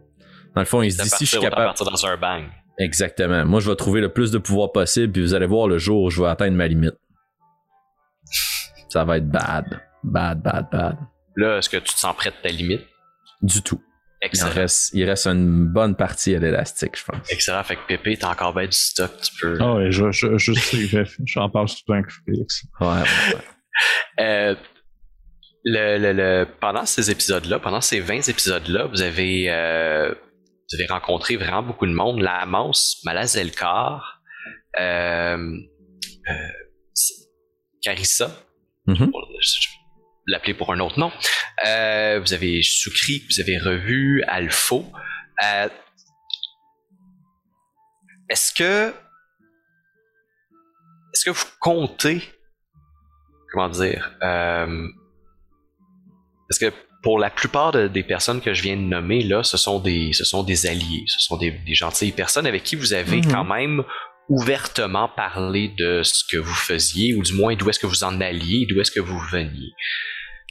Dans le fond, il se dit si je suis capable. partir dans un bang. Exactement. Moi, je vais trouver le plus de pouvoir possible, puis vous allez voir le jour où je vais atteindre ma limite. Ça va être bad. Bad, bad, bad. Là, est-ce que tu te sens prêt de ta limite? Du tout. Il, Excellent. reste, il reste une bonne partie à l'élastique, je pense. Excellent. Fait que Pépé, t'as encore bien du stock. Tu peux. Ah ouais, je, je, je sais, je- j'en parle souvent avec Félix. Ouais, ouais, ouais. Euh, le, le, le- pendant ces épisodes-là, pendant ces 20 épisodes-là, vous avez, euh, vous avez rencontré vraiment beaucoup de monde. La Mance, Malazelkar, euh, euh, Carissa, Mhm. pour- je- vais l'appeler pour un autre nom. Euh, vous avez Soukri, vous avez revu Alpho. Euh, est-ce que est-ce que vous comptez comment dire euh, parce que pour la plupart de- des personnes que je viens de nommer là, ce sont des ce sont des alliés, ce sont des, des gentilles personnes avec qui vous avez Mhm. quand même ouvertement parlé de ce que vous faisiez ou du moins d'où est-ce que vous en alliez, d'où est-ce que vous veniez.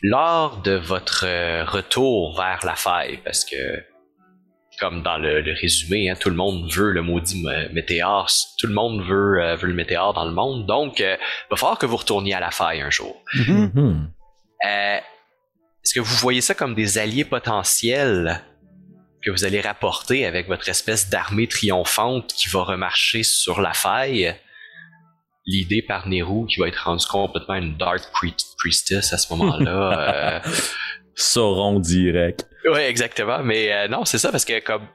lors de votre euh, retour vers la faille, parce que comme dans le, le résumé, hein, tout le monde veut le maudit mé- météore, tout le monde veut, euh, veut le météore dans le monde, donc euh, va falloir que vous retourniez à la faille un jour. Mhm. Mhm. Euh, Est-ce que vous voyez ça comme des alliés potentiels que vous allez rapporter avec votre espèce d'armée triomphante qui va remarcher sur la faille? L'idée par Nehru qui va être rendue complètement une Dark Pri- Priestess à ce moment-là. [LAUGHS] euh, Sauron direct. Ouais, exactement. Mais euh, non, c'est ça parce que comme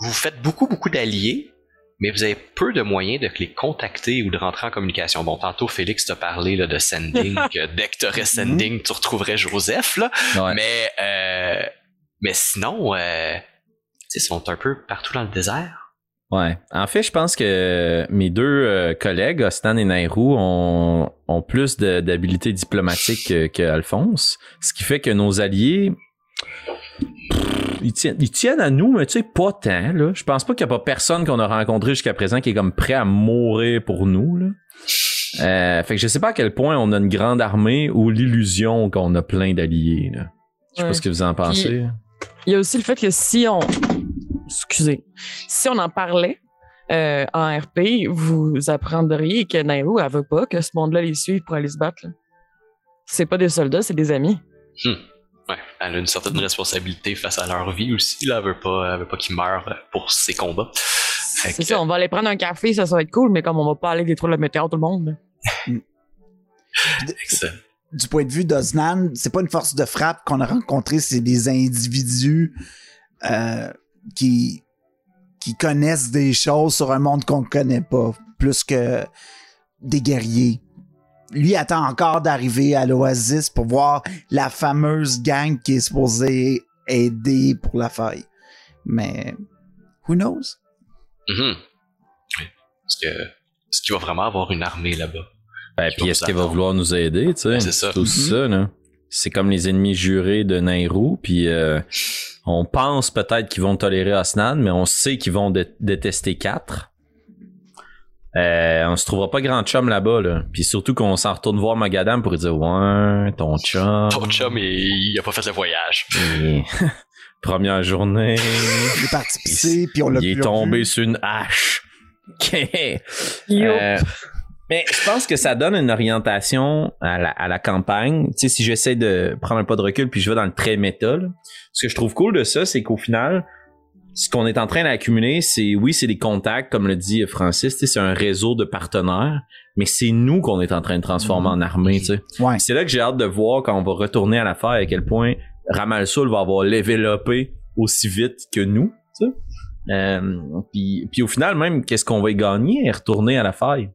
vous faites beaucoup, beaucoup d'alliés, mais vous avez peu de moyens de les contacter ou de rentrer en communication. Bon, tantôt Félix t'a parlé là, de sending, [LAUGHS] que dès que t'aurais sending, tu retrouverais Joseph, là. Ouais. Mais euh, mais sinon, euh, tu ils sont un peu partout dans le désert. Ouais. En fait, je pense que mes deux euh, collègues, Ostan et Nairou, ont, ont plus de- d'habileté diplomatique que, que Alphonse. Ce qui fait que nos alliés, pff, ils tiennent, ils tiennent à nous, mais tu sais, pas tant, là. Je pense pas qu'il y a pas personne qu'on a rencontré jusqu'à présent qui est comme prêt à mourir pour nous, là. Euh, fait que je sais pas à quel point on a une grande armée ou l'illusion qu'on a plein d'alliés, là. Je sais Ouais. pas ce que vous en pensez. Il y a aussi le fait que si on. Excusez. Si on en parlait euh, en RP, vous apprendriez que Nairo, elle veut pas que ce monde-là les suive pour aller se battre. C'est pas des soldats, c'est des amis. Ouais, elle a une certaine responsabilité face à leur vie aussi. Là, elle veut pas, elle veut pas qu'ils meurent pour ces combats. C'est ça, on va aller prendre un café, ça, ça va être cool, mais comme on va pas aller détruire le météore tout le monde. [LAUGHS] Excellent. Du point de vue d'Oznan, c'est pas une force de frappe qu'on a rencontré, c'est des individus euh, qui qui connaissent des choses sur un monde qu'on connaît pas, plus que des guerriers. Lui attend encore d'arriver à l'Oasis pour voir la fameuse gang qui est supposée aider pour la faille. Mais who knows? Mhm. Oui. Est-ce que est-ce qu'il va vraiment avoir une armée là-bas? Ben, puis est-ce qu'il va vouloir nous aider, tu sais? Ben, c'est ça. aussi Mhm. ça, là. C'est comme les ennemis jurés de Nairou, puis euh, on pense peut-être qu'ils vont tolérer Osnan, mais on sait qu'ils vont dé- détester 4. Euh, on se trouvera pas grand chum là-bas, là. Puis surtout qu'on s'en retourne voir Magadam pour lui dire Ouais, ton chum. Ton chum, il, il a pas fait le voyage. [LAUGHS] Première journée. Il est parti pisser, puis on l'a il plus est tombé sur une hache. Ok. Yo. Euh, mais je pense que ça donne une orientation à la, à la campagne. Tu sais, si j'essaie de prendre un pas de recul puis je vais dans le très méta, là, ce que je trouve cool de ça, c'est qu'au final, ce qu'on est en train d'accumuler, c'est oui, c'est des contacts, comme le dit Francis, c'est un réseau de partenaires, mais c'est nous qu'on est en train de transformer en armée. Ouais. C'est là que j'ai hâte de voir quand on va retourner à l'affaire à quel point Ramalsoul va avoir développé aussi vite que nous. Euh, puis, puis au final, même, qu'est-ce qu'on va y gagner à retourner à la faille?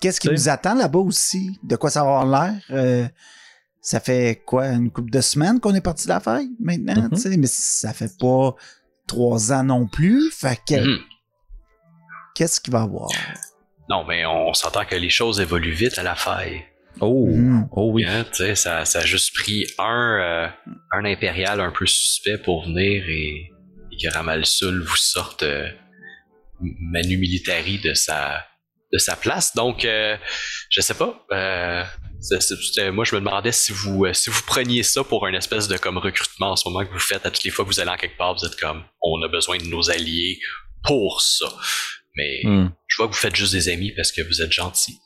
Qu'est-ce qui nous attend là-bas aussi? De quoi ça va avoir l'air? Euh, ça fait quoi, une couple de semaines qu'on est parti de la faille maintenant, Mhm. mais ça fait pas trois ans non plus. Fait que Mhm. qu'est-ce qu'il va y avoir? Non, mais on s'entend que les choses évoluent vite à la faille. Oh, Mhm. oh oui. Hein, ça, ça a juste pris un, euh, un impérial un peu suspect pour venir et, et que Ramalsul vous sorte euh, Manu Militari de sa, de sa place. Donc, euh, je sais pas. Moi, je me demandais si vous, euh, si vous preniez ça pour un espèce de comme recrutement en ce moment que vous faites à toutes les fois que vous allez en quelque part, vous êtes comme, on a besoin de nos alliés pour ça. Mais Hmm. je vois que vous faites juste des amis parce que vous êtes gentils.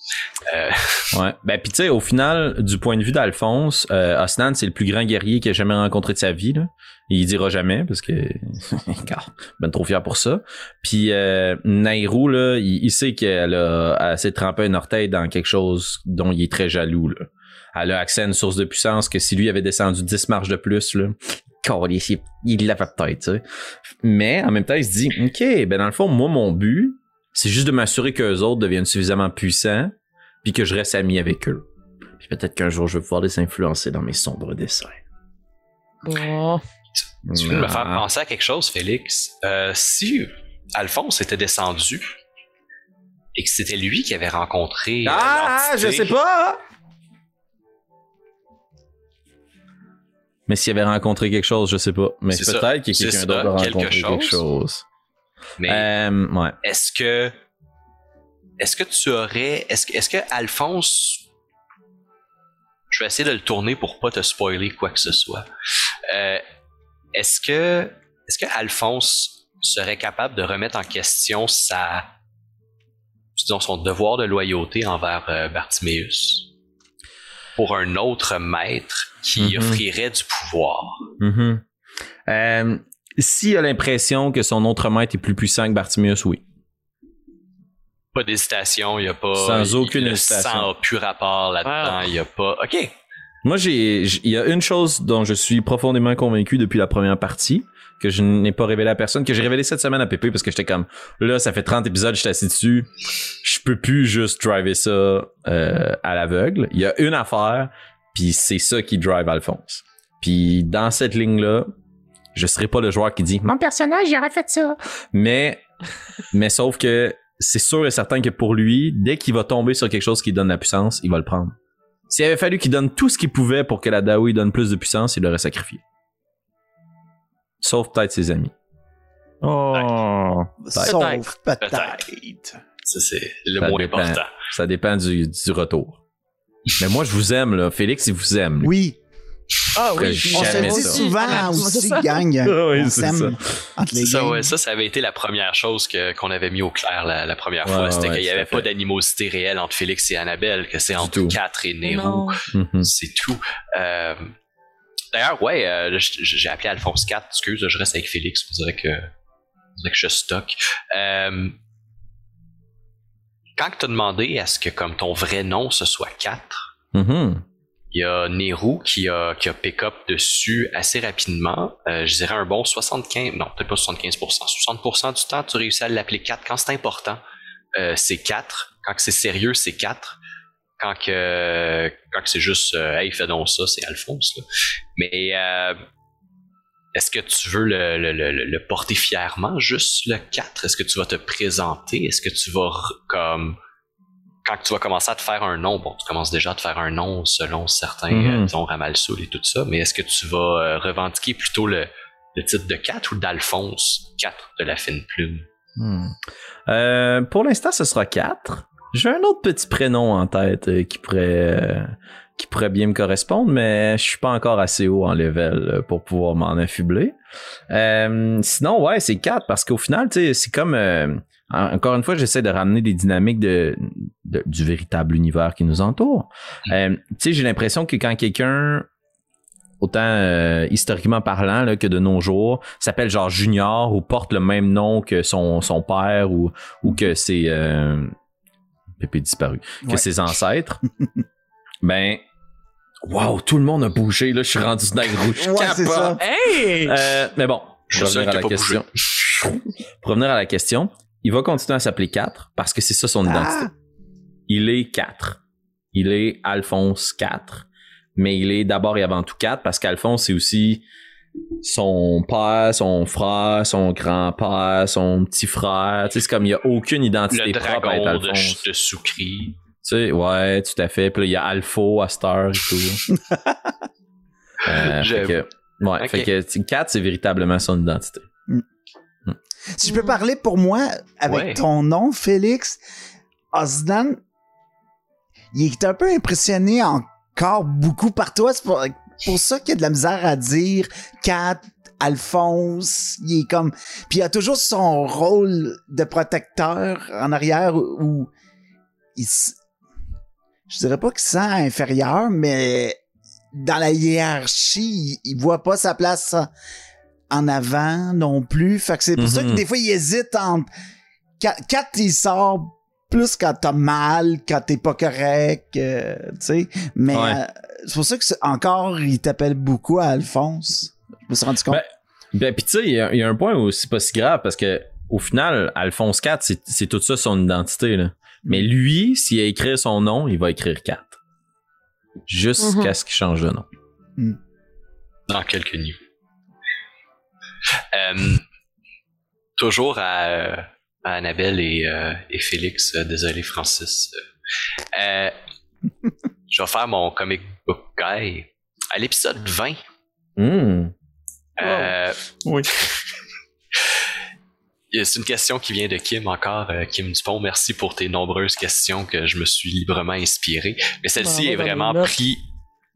Euh, [LAUGHS] Ouais. Ben puis tu sais, au final, du point de vue d'Alphonse, euh, Osnan, c'est le plus grand guerrier qu'il a jamais rencontré de sa vie. Là. Il dira jamais parce que [LAUGHS] ben trop fier pour ça. Puis euh, Nairou, là, il, il sait qu'elle a s'est trempé un orteil dans quelque chose dont il est très jaloux. Là. Elle a accès à une source de puissance que si lui avait descendu 10 marches de plus, là, il il l'avait peut-être. Mais en même temps, il se dit, OK, ben dans le fond, moi, mon but, c'est juste de m'assurer qu'eux autres deviennent suffisamment puissants puis que je reste ami avec eux. Puis peut-être qu'un jour, je vais pouvoir les influencer dans mes sombres desseins. Oh. Tu veux me faire Ah. penser à quelque chose, Félix? Euh, si Alphonse était descendu et que c'était lui qui avait rencontré. euh, Ah, je l'entité, sais pas! Mais s'il avait rencontré quelque chose, je sais pas. Mais peut-être que C'est quelqu'un ça, d'autre a quelque rencontré quelque chose. chose. Mais Euh, ouais. est-ce que. Est-ce que tu aurais. Est-ce que, est-ce que Alphonse. je vais essayer de le tourner pour pas te spoiler quoi que ce soit. Euh, est-ce que, est-ce que Alphonse serait capable de remettre en question sa, disons, son devoir de loyauté envers euh, Bartiméus pour un autre maître qui Mhm. offrirait du pouvoir? Mhm. Euh, S'il a l'impression que son autre maître est plus puissant que Bartimius, oui. Pas d'hésitation, il n'y a pas. Sans aucune hésitation. sang a plus rapport là-dedans, il n'y a pas. Ok. Moi, j'ai, il y a une chose dont je suis profondément convaincu depuis la première partie, que je n'ai pas révélé à personne, que j'ai révélé cette semaine à Pépé parce que j'étais comme, là, ça fait 30 épisodes, je suis assis dessus. Je peux plus juste driver ça, euh, à l'aveugle. Il y a une affaire, puis c'est ça qui drive Alphonse. Puis dans cette ligne-là, je serai pas le joueur qui dit, mon personnage, il aurait fait ça. Mais, mais sauf que c'est sûr et certain que pour lui, dès qu'il va tomber sur quelque chose qui donne la puissance, il va le prendre. S'il avait fallu qu'il donne tout ce qu'il pouvait pour que la Daoui donne plus de puissance, il l'aurait sacrifié. Sauf peut-être ses amis. Oh. Sauf peut-être. Peut-être. Ça, c'est le Ça mot dépend. important. Ça dépend du, du retour. Mais moi, je vous aime, là. Félix, il vous aime. lui. Oui, Ah ferais oui. on se dit souvent Ah, aussi, ça. gang. Ah oui, on s'aime entre les Ça, ouais, ça, ça avait été la première chose que, qu'on avait mis au clair la, la première fois. ouais, C'était ouais, qu'il n'y avait pas d'animosité réelle entre Félix et Annabelle, que c'est entre. 4 et Nero. Mhm. C'est tout. Euh, D'ailleurs, ouais, euh, j'ai appelé Alphonse 4. Excuse, je reste avec Félix. Vous direz que, que je stocke. Euh, quand tu as demandé à ce que comme ton vrai nom ce soit 4, Mhm. Il y a Nero qui a, qui a pick-up dessus assez rapidement. Euh, je dirais un bon 75, non, peut-être pas 75%. 60% du temps, tu réussis à l'appeler 4. Quand c'est important, euh, c'est 4. Quand c'est sérieux, c'est 4. Quand que, quand c'est juste, euh, hey, fais donc ça, c'est Alphonse. Là. Mais est-ce que tu veux le, le, le, le porter fièrement, juste le 4? Est-ce que tu vas te présenter? Est-ce que tu vas comme quand tu vas commencer à te faire un nom, bon, tu commences déjà à te faire un nom selon certains, Mhm. euh, disons Ramalsoul et tout ça, mais est-ce que tu vas euh, revendiquer plutôt le, le titre de 4 ou d'Alphonse 4 de la fine plume? Hmm. Euh, pour l'instant, ce sera 4. J'ai un autre petit prénom en tête qui pourrait qui pourrait bien me correspondre, mais je suis pas encore assez haut en level pour pouvoir m'en affubler. Sinon, ouais, c'est 4 parce qu'au final, tu sais, c'est comme encore une fois, j'essaie de ramener des dynamiques de, de- du véritable univers qui nous entoure. Euh, tu sais, j'ai l'impression que quand quelqu'un autant euh, historiquement parlant là, que de nos jours, s'appelle genre Junior ou porte le même nom que son, son père ou, ou que ses euh, Pépé disparu, que Ouais. ses ancêtres, [LAUGHS] ben wow, tout le monde a bougé là, je suis rendu le rouge. Ouais, c'est ça. Hey! Euh, mais bon, Je revenir à la question. Pour revenir à la question, il va continuer à s'appeler 4 parce que c'est ça son identité. Il est 4. Il est Alphonse 4. Mais il est d'abord et avant tout 4 parce qu'Alphonse, c'est aussi son père, son frère, son grand-père, son petit frère. Tu sais, c'est comme il n'y a aucune identité Le propre à être de, Alphonse. de Soukri. Tu sais, ouais, tout à fait. Puis là, il y a Alpha à Star et tout. [LAUGHS] euh, fait que, ouais, Ok. fait que 4, c'est véritablement son identité. Si je peux parler pour moi avec Ouais. ton nom, Félix, Osdan, il est un peu impressionné encore beaucoup par toi. C'est pour, pour ça qu'il y a de la misère à dire Kat, Alphonse. Il est comme. Puis il a toujours son rôle de protecteur en arrière où, il Je dirais pas qu'il se sent inférieur, mais dans la hiérarchie, il, il voit pas sa place en avant non plus. Fait que c'est pour ça que Mhm. des fois, il hésite entre. Quand, quand il sort plus quand t'as mal, quand t'es pas correct, euh, tu sais. Mais Ouais. euh, c'est pour ça que c'est- encore, il t'appelle beaucoup à Alphonse. Je me suis rendu compte. Ben, Ben, puis tu sais, il y, a- il y a un point où c'est pas si grave parce que au final, Alphonse 4, c'est, tout ça son identité. Là. Mais lui, s'il a écrit son nom, il va écrire 4. Jusqu'à Mhm. ce qu'il change de nom. dans quelques nuits. Euh, toujours à, euh, à Annabelle et, euh, et Félix, euh, désolé Francis. Euh, je vais faire mon comic book guy à l'épisode 20. Hmm. Euh, Oui. [LAUGHS] C'est une question qui vient de Kim encore. euh, Kim Dupont, merci pour tes nombreuses questions que je me suis librement inspiré. Mais celle-ci est vraiment pris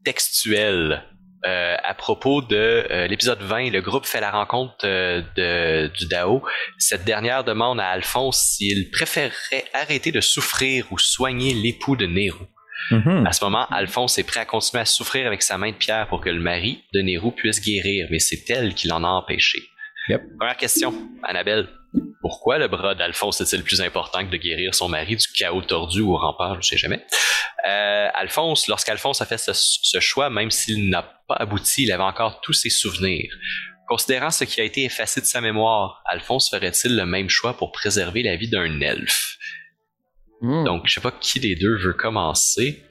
textuelle euh, à propos de euh, l'épisode 20, le groupe fait la rencontre euh, de, du Dao. Cette dernière demande à Alphonse s'il préférerait arrêter de souffrir ou soigner l'époux de Nero. Mhm. À ce moment, Alphonse est prêt à continuer à souffrir avec sa main de pierre pour que le mari de Nero puisse guérir, mais c'est elle qui l'en a empêché. Yep. Première question, Annabelle. Pourquoi le bras d'Alphonse est-il plus important que de guérir son mari du chaos tordu ou au rempart, je ne sais jamais. Euh, Alphonse, lorsqu'Alphonse a fait ce, ce choix, même s'il n'a pas abouti, il avait encore tous ses souvenirs. Considérant ce qui a été effacé de sa mémoire, Alphonse ferait-il le même choix pour préserver la vie d'un elfe? Hmm. Donc, je sais pas qui des deux veut commencer.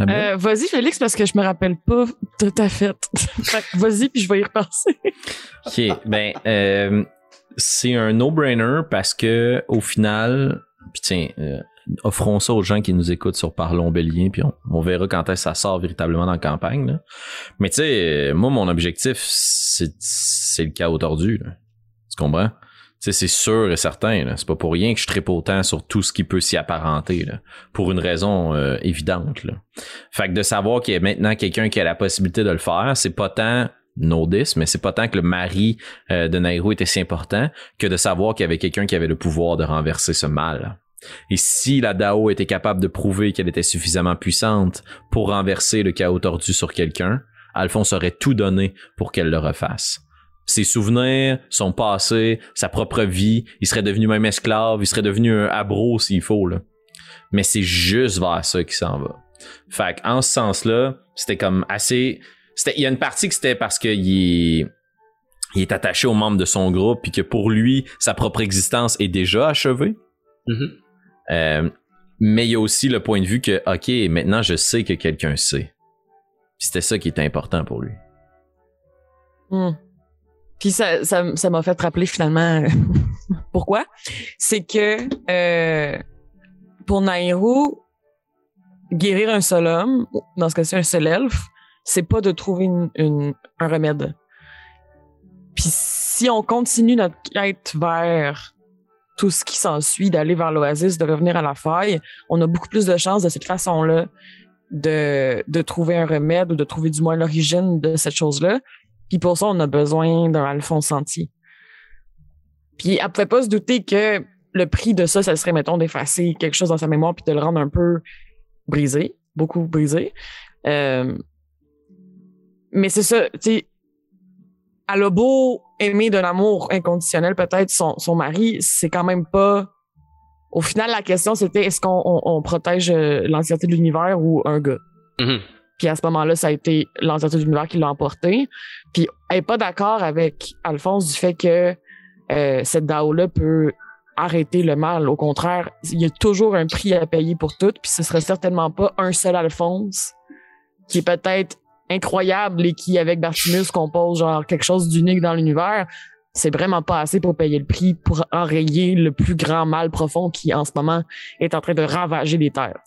Euh, vas-y, Félix, parce que je me rappelle pas de ta fête. [LAUGHS] Fait vas-y, puis je vais y repenser. [LAUGHS] Ok, ben, euh, c'est un no-brainer parce que au final, puis tiens, euh, offrons ça aux gens qui nous écoutent sur Parlons Bélien, puis on, on verra quand est-ce que ça sort véritablement dans la campagne. là. Mais tu sais, moi, mon objectif, c'est c'est le chaos tordu. Là. Tu comprends? C'est sûr et certain. C'est pas pour rien que je tripe autant sur tout ce qui peut s'y apparenter. Pour une raison euh, évidente. Là. Fait que de savoir qu'il y a maintenant quelqu'un qui a la possibilité de le faire, c'est pas tant no diss, mais c'est pas tant que le mari euh, de Nairo était si important que de savoir qu'il y avait quelqu'un qui avait le pouvoir de renverser ce mal. Et si la Dao était capable de prouver qu'elle était suffisamment puissante pour renverser le chaos tordu sur quelqu'un, Alphonse aurait tout donné pour qu'elle le refasse. Ses souvenirs, son passé, sa propre vie, il serait devenu même esclave, il serait devenu un abro s'il faut, là. Mais c'est juste vers ça qu'il s'en va. Fait en ce sens-là, c'était comme assez. C'était, il y a une partie que c'était parce qu'il est, il est attaché aux membres de son groupe, puis que pour lui, sa propre existence est déjà achevée. Mhm. Euh, mais il y a aussi le point de vue que, ok, maintenant je sais que quelqu'un sait. Puis c'était ça qui était important pour lui. Hmm. Puis ça, ça, m'a fait rappeler finalement [LAUGHS] pourquoi? C'est que euh, pour Nairo, guérir un seul homme, dans ce cas-ci un seul elfe, c'est pas de trouver un remède. Puis si on continue notre quête vers tout ce qui s'ensuit, d'aller vers l'oasis, de revenir à la faille, on a beaucoup plus de chances de cette façon-là de, de trouver un remède ou de trouver du moins l'origine de cette chose-là. Puis pour ça, on a besoin d'un Alphonse Sentier. Puis elle pouvait pas se douter que le prix de ça, ça serait, mettons, d'effacer quelque chose dans sa mémoire puis de le rendre un peu brisé, beaucoup brisé. Euh, mais c'est ça, tu sais, elle a beau aimer d'un amour inconditionnel peut-être son, son mari, c'est quand même pas... Au final, la question, c'était est-ce qu'on on- on protège euh, l'entièreté de l'univers ou un gars? Mhm. Puis à ce moment-là, ça a été l'entièreté de l'univers qui l'a emporté. Puis elle est pas d'accord avec Alphonse du fait que euh, cette DAO-là peut arrêter le mal. Au contraire, il y a toujours un prix à payer pour tout. Puis ce serait certainement pas un seul Alphonse qui est peut-être incroyable et qui, avec Bartimus, compose genre quelque chose d'unique dans l'univers. C'est vraiment pas assez pour payer le prix pour enrayer le plus grand mal profond qui, en ce moment, est en train de ravager les terres.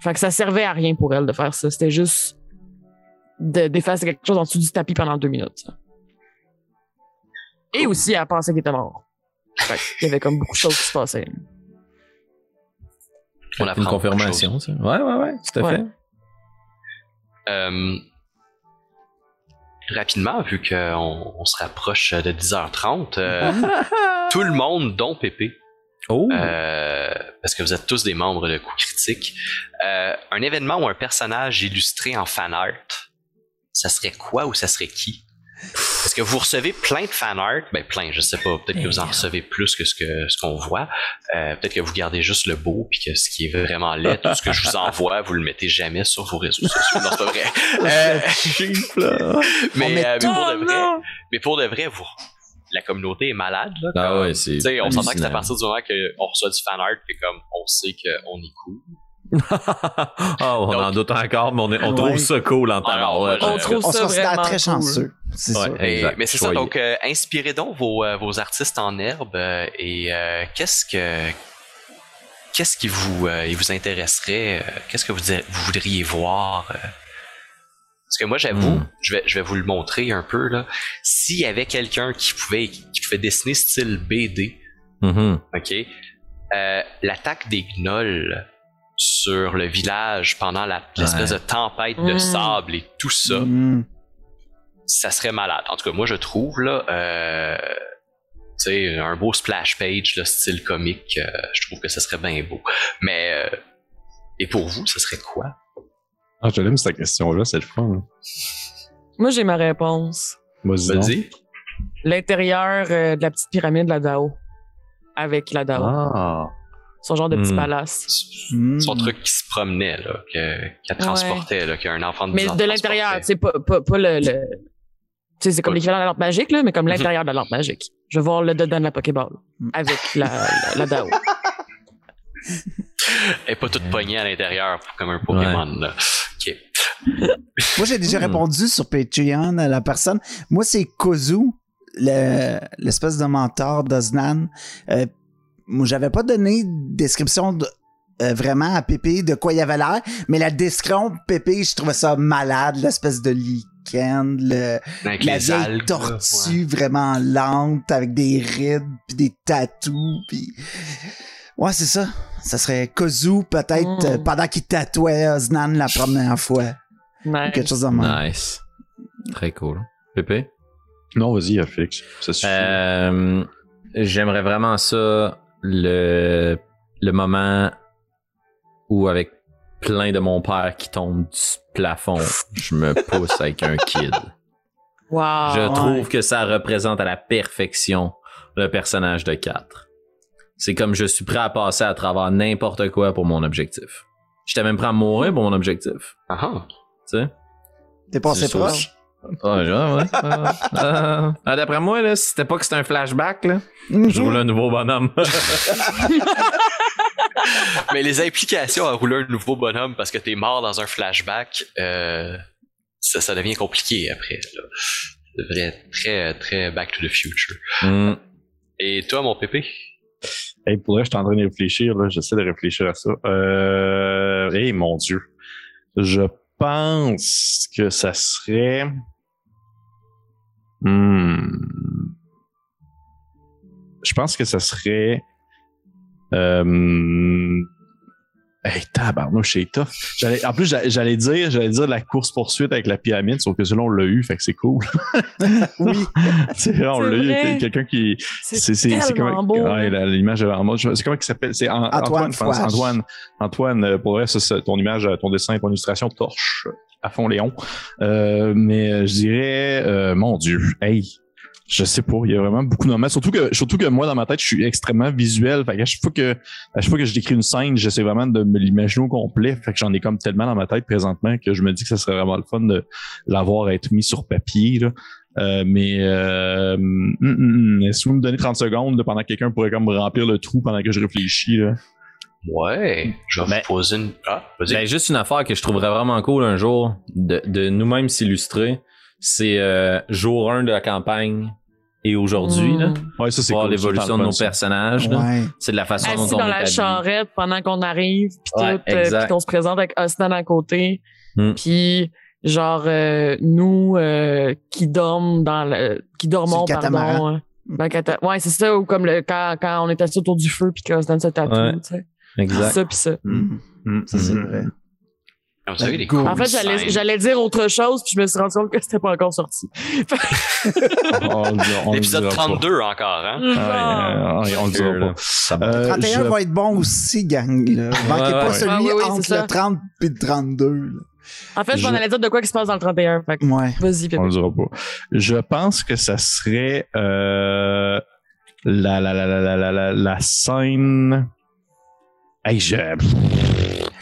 Fait que ça servait à rien pour elle de faire ça. C'était juste de d'effacer quelque chose en dessous du tapis pendant deux minutes. Et aussi, elle pensait qu'il était mort. Fait qu'il y avait comme beaucoup de choses qui se passaient. On une apprend beaucoup de confirmation, ça. Ouais, ouais, ouais, tout à Ouais. fait. Euh, rapidement, vu qu'on on se rapproche de 10h30, euh, [LAUGHS] tout le monde, dont Pépé, Oh! euh, parce que vous êtes tous des membres de Coup Critique, euh, un événement ou un personnage illustré en fan art, ça serait quoi ou ça serait qui? Parce que vous recevez plein de fan art, ben plein, je sais pas, peut-être que vous en recevez plus que ce que ce qu'on voit. Euh, peut-être que vous gardez juste le beau, puis que ce qui est vraiment laid, tout ce que je vous [LAUGHS] envoie, vous le mettez jamais sur vos réseaux sociaux. Non, c'est pas vrai. Euh, [LAUGHS] mais, euh, pour de vrai, mais pour de vrai, vous, la communauté est malade. Là, Ah comme- ouais, c'est. tu sais, on s'entend que c'est à partir du moment qu'on reçoit du fan art que comme on sait qu'on est cool. [LAUGHS] Ah, on en doute encore, mais on, est- on Ouais. trouve ça cool en Ah non, tabarouette. On trouve On ça vraiment très cool. chanceux. C'est Ouais. ça. Et- Exact, mais c'est ça, donc euh, inspirez donc vos, euh, vos artistes en herbe euh, et euh, qu'est-ce que qu'est-ce qui vous, euh, vous intéresserait, qu'est-ce que vous, vous voudriez voir euh? Parce que moi j'avoue, Hmm. je, vais, je vais vous le montrer un peu là. S'il y avait quelqu'un qui pouvait qui pouvait dessiner style BD, Mhm. ok, euh, l'attaque des gnolls sur le village pendant la- l'espèce de tempête de Mm. sable et tout ça, Mm. ça serait malade. En tout cas, moi, je trouve, là, euh, tu sais, un beau splash page, là, style comique, euh, je trouve que ça serait bien beau. Mais, euh, et pour vous, ça serait quoi? Ah, je l'aime cette question-là, c'est le fun. hein. Moi, j'ai ma réponse. Vas-y. L'intérieur euh, de la petite pyramide, la Dao. Avec la Dao. Ah. Son genre de petit Hmm. palace. Mm. Son truc qui se promenait, là, que- qu'elle transportait, là, qu'un enfant de 10 Mais de l'intérieur, c'est pas, pas, pas le. le- Tu sais, c'est comme Ouais. l'équivalent de la lampe magique, là, mais comme Mhm. l'intérieur de la lampe magique. Je veux voir le dedans de la Pokéball. Mhm. Avec la, la, la Dao. Elle est pas toute poignée à l'intérieur, comme un Pokémon, là. Moi, j'ai déjà Hmm. répondu sur Patreon à la personne. Moi, c'est Kozu, le- l'espèce de mentor d'Oznan. Euh, moi, j'avais pas donné de description de- euh, vraiment à Pépé de quoi il avait l'air, mais la description de Pépé, je trouvais ça malade, l'espèce de lichen, le, Avec la les vieille algues, tortue vraiment lente avec des rides puis des tatous puis ouais c'est ça ça serait Kozu peut-être Mm. euh, pendant qu'il tatouait Oznan la première fois Nice. quelque chose de même Nice. Très cool. Pépé? Non, vas-y, Félix. Ça suffit. Euh, J'aimerais vraiment ça, le, le moment où avec plein de mon père qui tombe du plafond, je me pousse avec un kid. [LAUGHS] Wow. Je ouais. trouve que ça représente à la perfection le personnage de 4. C'est comme je suis prêt à passer à travers n'importe quoi pour mon objectif. J'étais même prêt à mourir pour mon objectif. Ah ah. Tu sais? t'es passé proche? Ah, genre, ouais. Ah, [LAUGHS] ah. D'après moi, là, si c'était pas que c'était un flashback, là, je roule un nouveau bonhomme. [LAUGHS] Mais les implications à rouler un nouveau bonhomme parce que t'es mort dans un flashback, euh, ça, ça devient compliqué après. Là. Ça devrait être très, très back to the future. Hmm. Et toi, mon pépé? Hey, pour vrai, je suis en train de réfléchir, là. J'essaie de réfléchir à ça. Euh, hey, mon Dieu. Je pense que ça serait. Hmm. Je pense que ça serait. Euh... Hey, tabarnouche, c'est tough. J'allais, en plus, j'allais dire, j'allais dire la course poursuite avec la pyramide, sauf que celui-là, on l'a eu, fait que c'est cool. [LAUGHS] oui [LAUGHS] c'est vrai, on l'a eu. Quelqu'un qui, C'est c'est c'est c'est tellement comment beau. ouais, la- l'image en mode c'est comment il s'appelle? C'est An- Antoine Antoine Fouache. Antoine Antoine euh, pour vrai ça, c'est ton image euh, ton dessin ton illustration torche à fond Léon euh, mais euh, je dirais euh, mon dieu hey je sais pas, il y a vraiment beaucoup de moments. Surtout que, surtout que moi, dans ma tête, je suis extrêmement visuel. Fait qu'à chaque fois que, à chaque fois que je décris une scène, j'essaie vraiment de me l'imaginer au complet. Fait que j'en ai comme tellement dans ma tête présentement que je me dis que ça serait vraiment le fun de l'avoir être mis sur papier, là. Euh, mais euh, hum, hum, si vous me donnez 30 secondes là, pendant que quelqu'un pourrait comme remplir le trou pendant que je réfléchis là. Ouais, je vais Ben- vous poser une... Ah, vas-y. Ben, juste une affaire que je trouverais vraiment cool un jour de, de nous-mêmes s'illustrer, c'est euh, jour 1 de la campagne et aujourd'hui, là, Mm. Ouais, ça c'est voir cool, l'évolution de nos ça. personnages. ouais C'est de la façon Assis dont on dans est la habillé. charrette pendant qu'on arrive, puis Ouais, tout, euh, puis qu'on se présente avec Osnan à côté, Mm. puis genre euh, nous euh, qui dorment dans le, qui dormons le pardon. euh, dans le cata- ouais, c'est ça ou comme le quand, quand on est assis autour du feu puis qu'Osnan se tatoue, Ouais. tu sais. Exact. Ça puis ça. Mm. Hum, ça c'est hum. vrai Vous avez des Go. cool En fait, j'allais dire autre chose puis je me suis rendu compte que c'était pas encore sorti. [LAUGHS] On le dira- on le L'épisode dira pas. 32 encore, hein? Ouais, euh, on le dira pas. Ça va. Euh, 31 je- va être bon aussi gang là manquez Ouais, pas ouais. celui Ah oui, entre le 30 et le 32 là. En fait, je m'en allais dire de quoi qui se passe dans le 31. Fait que ouais vas-y. On le dira pas. Je pense que ça serait euh, la, la, la, la, la, la, la, la scène. Hey, je.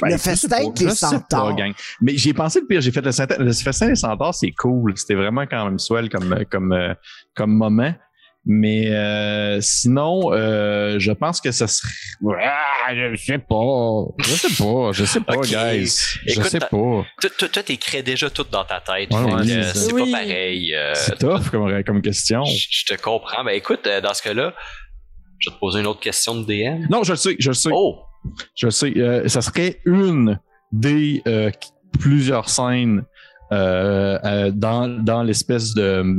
Ben, je sais festin pas, centaures. Mais j'ai pensé le pire, j'ai fait le, centa- le festin des centaures, c'est cool. C'était vraiment quand même swell comme, comme, euh, comme moment. Mais euh, sinon, euh, je pense que ça serait. Ah, je sais pas. Je sais pas. Je sais pas, [LAUGHS] guys. Je sais pas. Toi, t'écrais déjà tout dans ta tête. Ouais, c'est euh, c'est Oui. pas pareil. euh, C'est tough comme, comme question. je te comprends. Ben écoute, euh, dans ce cas-là, je vais te poser une autre question de DM. Non, je le sais, je le sais. Oh! Je sais, euh, ça serait une des euh, plusieurs scènes euh, dans, dans l'espèce de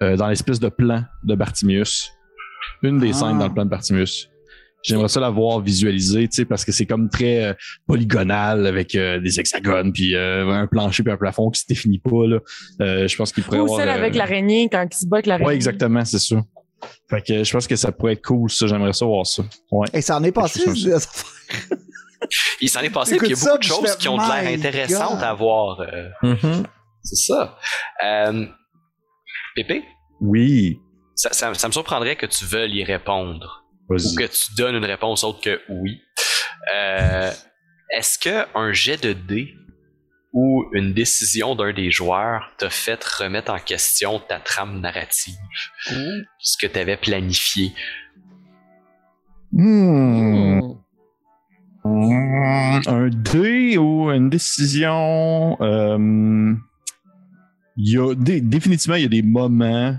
dans l'espèce de plan de Bartimius. Une des Ah. scènes dans le plan de Bartimius. J'aimerais ça la voir visualisée, tu sais, parce que c'est comme très polygonal avec des hexagones, puis un plancher puis un plafond qui se définit pas. Là. Je pense qu'il pourrait Ou avoir. celle avec l'araignée quand il se bat avec l'araignée. Ouais, exactement, c'est ça. Fait que je pense que ça pourrait être cool, ça. J'aimerais ça voir ça. Ouais. Et ça en est passé. Il s'en est passé, puis il y a ça, beaucoup de choses qui ont de l'air intéressantes God. à voir. euh, Mhm. c'est ça. Euh, Pépé, Oui. ça, ça- ça me surprendrait que tu veuilles y répondre ou que tu donnes une réponse autre que oui. Euh, Est-ce que un jet de dés ou une décision d'un des joueurs t'a fait remettre en question ta trame narrative, ce que tu avais planifié? Hmm. Un dé ou une décision. euh, il y a dé- définitivement il y a des moments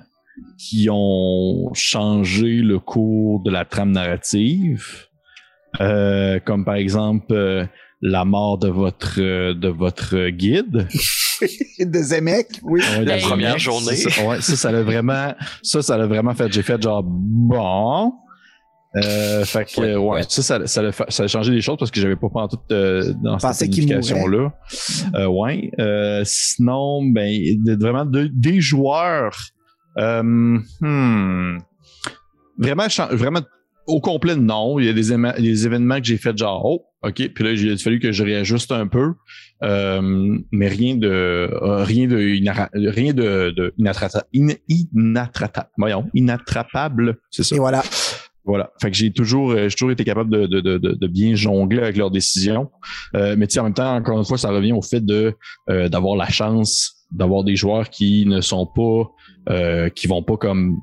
qui ont changé le cours de la trame narrative, Euh, comme par exemple euh, la mort de votre euh, de votre guide. [LAUGHS] de Zemek, oui. Ouais, La première journée. Ça, ça- ouais, ça, ça l'a vraiment, ça, ça l'a vraiment fait. J'ai fait genre bon. Euh, fait que Ouais, ouais, ouais. ça, ça, ça, l'a fait- ça a changé les choses parce que j'avais pas pensé tout euh, dans cette Pensais qu'il planification là. Euh, ouais. Euh, sinon, ben vraiment de- des joueurs. Euh, hmm, vraiment, vraiment au complet non. Il y a des, des événements que j'ai fait genre oh ok. Puis là, il a fallu que je réajuste un peu. Euh, mais rien de euh, rien de rien de, de inattrata- in- inattrata- voyons, inattrapable, c'est ça. Et voilà. Voilà. Fait que j'ai toujours euh, j'ai toujours été capable de, de, de, de- de bien jongler avec leurs décisions. Euh, mais tu sais, en même temps, encore une fois, ça revient au fait de euh, d'avoir la chance d'avoir des joueurs qui ne sont pas euh, qui vont pas comme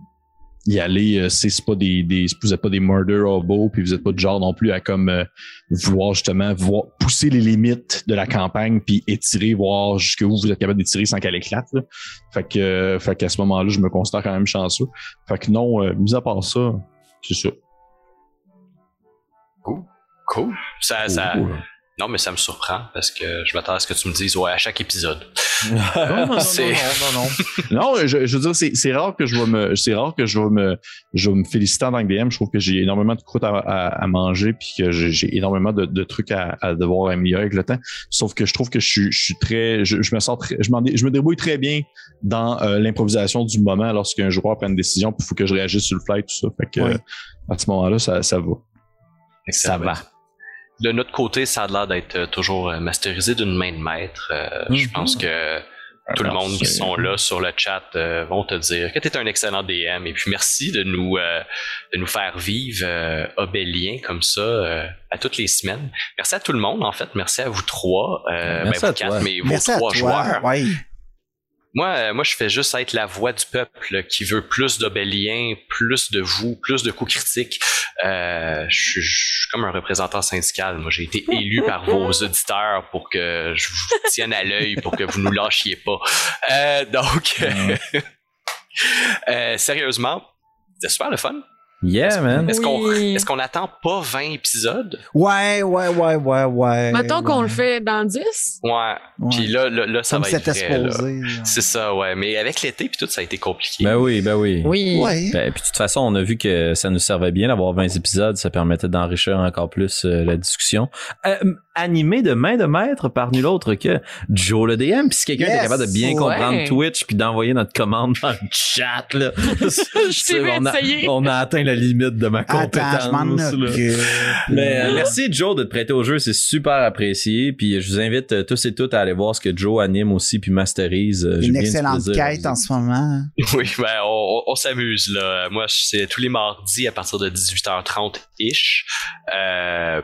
y aller euh, c'est pas des, des vous êtes pas des murder hobos puis vous êtes pas de genre non plus à comme euh, vouloir justement voir pousser les limites de la campagne puis étirer voir jusque où vous êtes capable d'étirer sans qu'elle éclate là. fait que euh, fait qu'à ce moment-là je me considère quand même chanceux fait que non euh, mis à part ça c'est ça Cool. Ça, ça, Cool. Non, mais ça me surprend parce que je m'attends à ce que tu me dises ouais à chaque épisode. [LAUGHS] non, non, non, non, non, non. Non, je, je veux dire, c'est, c'est rare que je vais me, c'est rare que je vais me, je vais me féliciter en tant que DM. Je trouve que j'ai énormément de croûtes à, à, à manger puis que j'ai, j'ai énormément de, de trucs à, à devoir améliorer avec le temps. Sauf que je trouve que je suis, je suis très, je, je me sens très, je, je me débrouille très bien dans euh, l'improvisation du moment lorsqu'un joueur prend une décision puis il faut que je réagisse sur le fly tout ça. Fait que, Ouais. euh, à ce moment-là, ça, ça va. Ça va. De notre côté, ça a l'air d'être euh, toujours euh, masterisé d'une main de maître. Euh, Je Mhm. pense que tout le monde qui sont là sur le chat euh, vont te dire que tu es un excellent DM. Et puis merci de nous, euh, de nous faire vivre euh, Obélien comme ça euh, à toutes les semaines. Merci à tout le monde, en fait. Merci à vous trois. Euh, Merci ben, à vous quatre, toi. mais vos Merci trois toi. joueurs. Ouais. Moi, euh, moi, je fais juste être la voix du peuple qui veut plus d'Obélien, plus de vous, plus de coups critiques. Euh, je, suis, je suis comme un représentant syndical. Moi, j'ai été élu par vos [LAUGHS] auditeurs pour que je vous tienne à l'œil, pour que vous nous lâchiez pas. Euh, donc, [LAUGHS] euh, sérieusement, c'était super le fun. Yeah, man. Est-ce qu'on Oui. est-ce qu'on attend pas 20 épisodes? Ouais, ouais, ouais, ouais, ouais. Mettons qu'on le fait dans 10. Ouais. Ouais. Puis là, là, là, ça Comme va être vrai. C'est ça, ouais. Mais avec l'été puis tout, ça a été compliqué. Ben oui, ben oui. Oui. Ouais. Ben, puis de toute façon, on a vu que ça nous servait bien d'avoir 20 épisodes, ça permettait d'enrichir encore plus euh, la discussion. Euh, animé de main de maître par nul autre que Joe le DM. Puis si quelqu'un Yes! était capable de bien Ouais. comprendre Twitch puis d'envoyer notre commande dans le chat, là, [LAUGHS] vu [LAUGHS] on, a, on a atteint la limite de ma compétence. Attends, je m'en là. occupe. Mais euh, merci Joe de te prêter au jeu, c'est super apprécié. Puis je vous invite euh, tous et toutes à aller voir ce que Joe anime aussi puis masterise. Euh, Une excellente quête en ce moment. [LAUGHS] Oui, ben on, on- on s'amuse là. Moi, c'est tous les mardis à partir de 18h30 ish. Euh,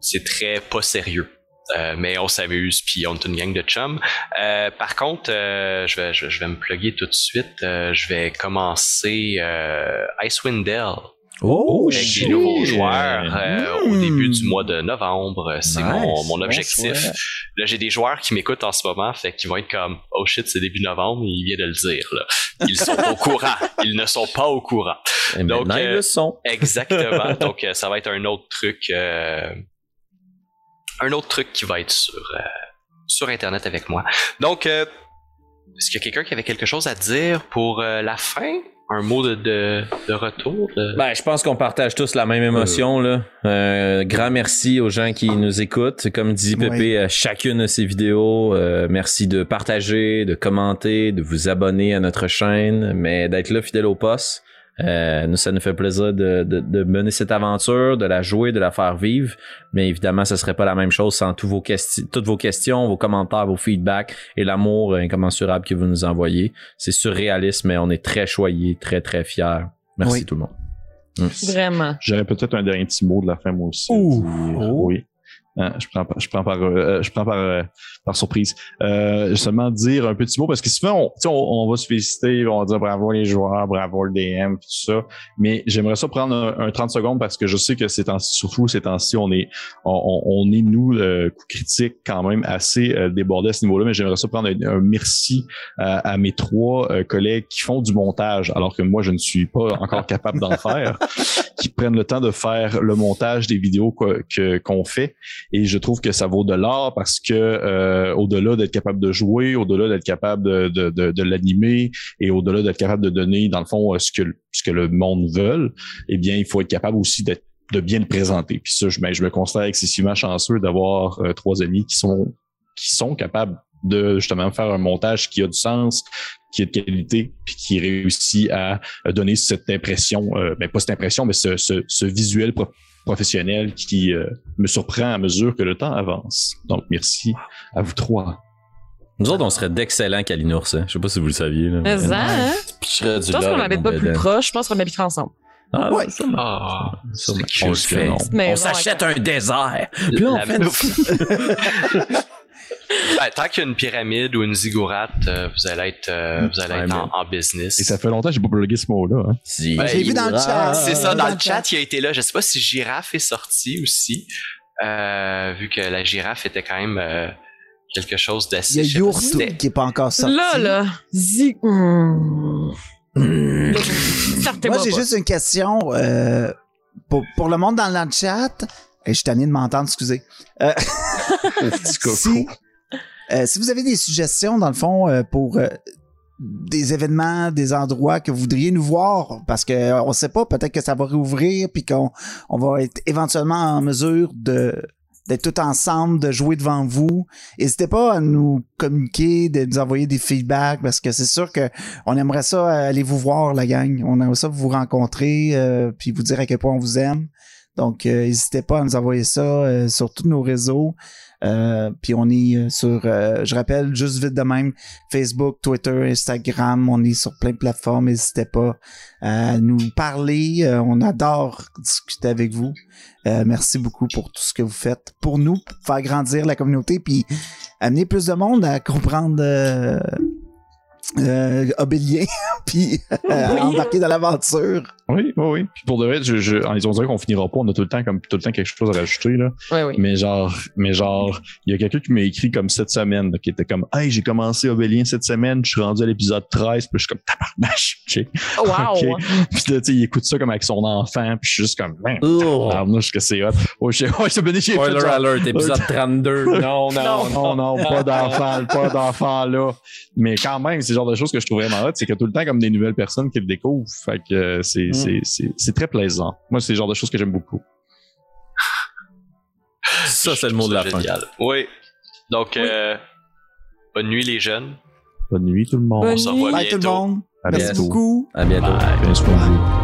c'est très pas sérieux. Euh, mais on s'amuse puis on est une gang de chums. Euh, par contre, euh, je, vais, je, je vais me plugger tout de suite. Euh, je vais commencer euh, Icewind Dale Oh, avec shit. des nouveaux joueurs euh, au Mm. début du mois de novembre. C'est Nice. mon, mon objectif. Là, j'ai des joueurs qui m'écoutent en ce moment, fait qu'ils vont être comme Oh shit, c'est début novembre, il vient de le dire. Là. Ils sont au courant. [LAUGHS] Ils ne sont pas au courant. Et Donc, ils le sont. Exactement. [LAUGHS] Donc, ça va être un autre truc. Un autre truc qui va être sur, euh, sur Internet avec moi. Donc, euh, est-ce qu'il y a quelqu'un qui avait quelque chose à dire pour euh, la fin? un mot de, de, de retour? de- Ben, je pense qu'on partage tous la même émotion. Là. Euh, grand merci aux gens qui nous écoutent. Comme dit Pépé, Oui. à chacune de ces vidéos, euh, merci de partager, de commenter, de vous abonner à notre chaîne, mais d'être là fidèle au poste. Euh, nous, ça nous fait plaisir de, de, de mener cette aventure, de la jouer, de la faire vivre. Mais évidemment, ce serait pas la même chose sans tous vos questi- toutes vos questions, vos commentaires, vos feedbacks et l'amour incommensurable que vous nous envoyez. C'est surréaliste, mais on est très choyés, très, très fiers. Merci Oui. tout le monde. Vraiment. J'aurais peut-être un dernier petit mot de la fin, moi aussi. Ouh. Oh. Oui. Hein, je prends, je prends par, euh, je prends par, euh, par surprise. Euh, seulement dire un petit mot parce que souvent, on, on, on va se féliciter, on va dire bravo les joueurs, bravo le DM, tout ça. Mais j'aimerais ça prendre un, un 30 secondes parce que je sais que c'est surtout ces temps-ci, on est, on, on- est nous, euh, coup critique quand même assez euh, débordé à ce niveau-là. Mais j'aimerais ça prendre un, merci à, à mes trois euh, collègues qui font du montage, alors que moi, je ne suis pas encore capable d'en faire, [LAUGHS] qui prennent le temps de faire le montage des vidéos qu'on fait. Et je trouve que ça vaut de l'or parce que euh, au-delà d'être capable de jouer, au-delà d'être capable de, de, de, de l'animer et au-delà d'être capable de donner, dans le fond, euh, ce que, ce que le monde veut, eh bien, il faut être capable aussi d'être de bien le présenter. Puis ça, je, ben, je me considère excessivement chanceux d'avoir euh, trois amis qui sont qui sont capables de justement faire un montage qui a du sens, qui est de qualité, puis qui réussit à euh, donner cette impression, euh, ben pas cette impression, mais ce, ce, ce visuel professionnel qui euh, me surprend à mesure que le temps avance. Donc merci à vous trois. Nous autres, on serait d'excellents Kalinours. Hein. Je sais pas si vous le saviez. Là, Mais ça, hein? Je pense qu'on n'habite pas plus proche. Je pense qu'on habiterait ensemble. Ah, Ouais. sûrement. Ah, Sûrement. c'est On on s'achète un désert. Puis là, on fait [LAUGHS] [LAUGHS] Ben, tant qu'il y a une pyramide ou une ziggourate, euh, vous allez être, euh, vous allez Ouais, être en, business. Et ça fait longtemps que j'ai pas plugué ce mot-là. Hein. Si. Ben, J'ai vu dans le chat. C'est ça, dans dans le chat, il a été là. Je sais pas si Girafe est sorti aussi, euh, vu que la girafe était quand même euh, quelque chose Il y d'assez... a Yourtou qui est pas encore sorti. Là, là, zi... Hmm. Moi, j'ai juste une question euh, pour, pour le monde dans le chat. Et je suis tanné de m'entendre, excusez. [LAUGHS] [LAUGHS] Si, euh, si vous avez des suggestions, dans le fond, euh, pour euh, des événements, des endroits que vous voudriez nous voir, parce que on sait pas, peut-être que ça va réouvrir, puis qu'on on va être éventuellement en mesure de d'être tout ensemble, de jouer devant vous. N'hésitez pas à nous communiquer, de nous envoyer des feedbacks, parce que c'est sûr que on aimerait ça aller vous voir, la gang. On aimerait ça vous rencontrer, euh, puis vous dire à quel point on vous aime. Donc, euh, n'hésitez pas à nous envoyer ça euh, sur tous nos réseaux. Euh, puis on est euh, sur, euh, je rappelle, juste vite de même, Facebook, Twitter, Instagram, on est sur plein de plateformes. N'hésitez pas à nous parler. Euh, on adore discuter avec vous. Euh, merci beaucoup pour tout ce que vous faites pour nous, pour faire grandir la communauté, puis amener plus de monde à comprendre euh, euh, Obélien, [LAUGHS] puis euh, embarquer dans l'aventure. Oui, oui, oui. Puis pour de vrai, je, je, on dirait qu'on finira pas. On a tout le temps comme tout le temps quelque chose à rajouter là. Oui, oui. Mais genre, mais genre, il y a quelqu'un qui m'a écrit comme cette semaine, là, qui était comme, hey, j'ai commencé Obélien cette semaine, je suis rendu à l'épisode 13, puis je suis comme tabarnache, [LAUGHS] tu sais. Oh, wow. Ok. Puis là, tu sais, il écoute ça comme avec son enfant, puis je suis juste comme, man, Oh. tabarnouche que c'est hot. Oh, je sais, oh, fait Spoiler alert, épisode 32. [LAUGHS] Non, non, Non, non, pas d'enfant, pas d'enfant là. Mais quand même, c'est le genre de choses que je trouve vraiment hot, c'est qu'il y a tout le temps comme des nouvelles personnes qui le découvrent. Fait que euh, c'est, Mm. C'est, c'est, c'est très plaisant. Moi, c'est le genre de choses que j'aime beaucoup. Ça, c'est le mot de la fin. Oui. Donc, euh, bonne nuit les jeunes. Bonne nuit tout le monde. Bonne On se revoit. Bye tout le monde. À Merci bientôt. beaucoup. À bientôt. Bye. Vous.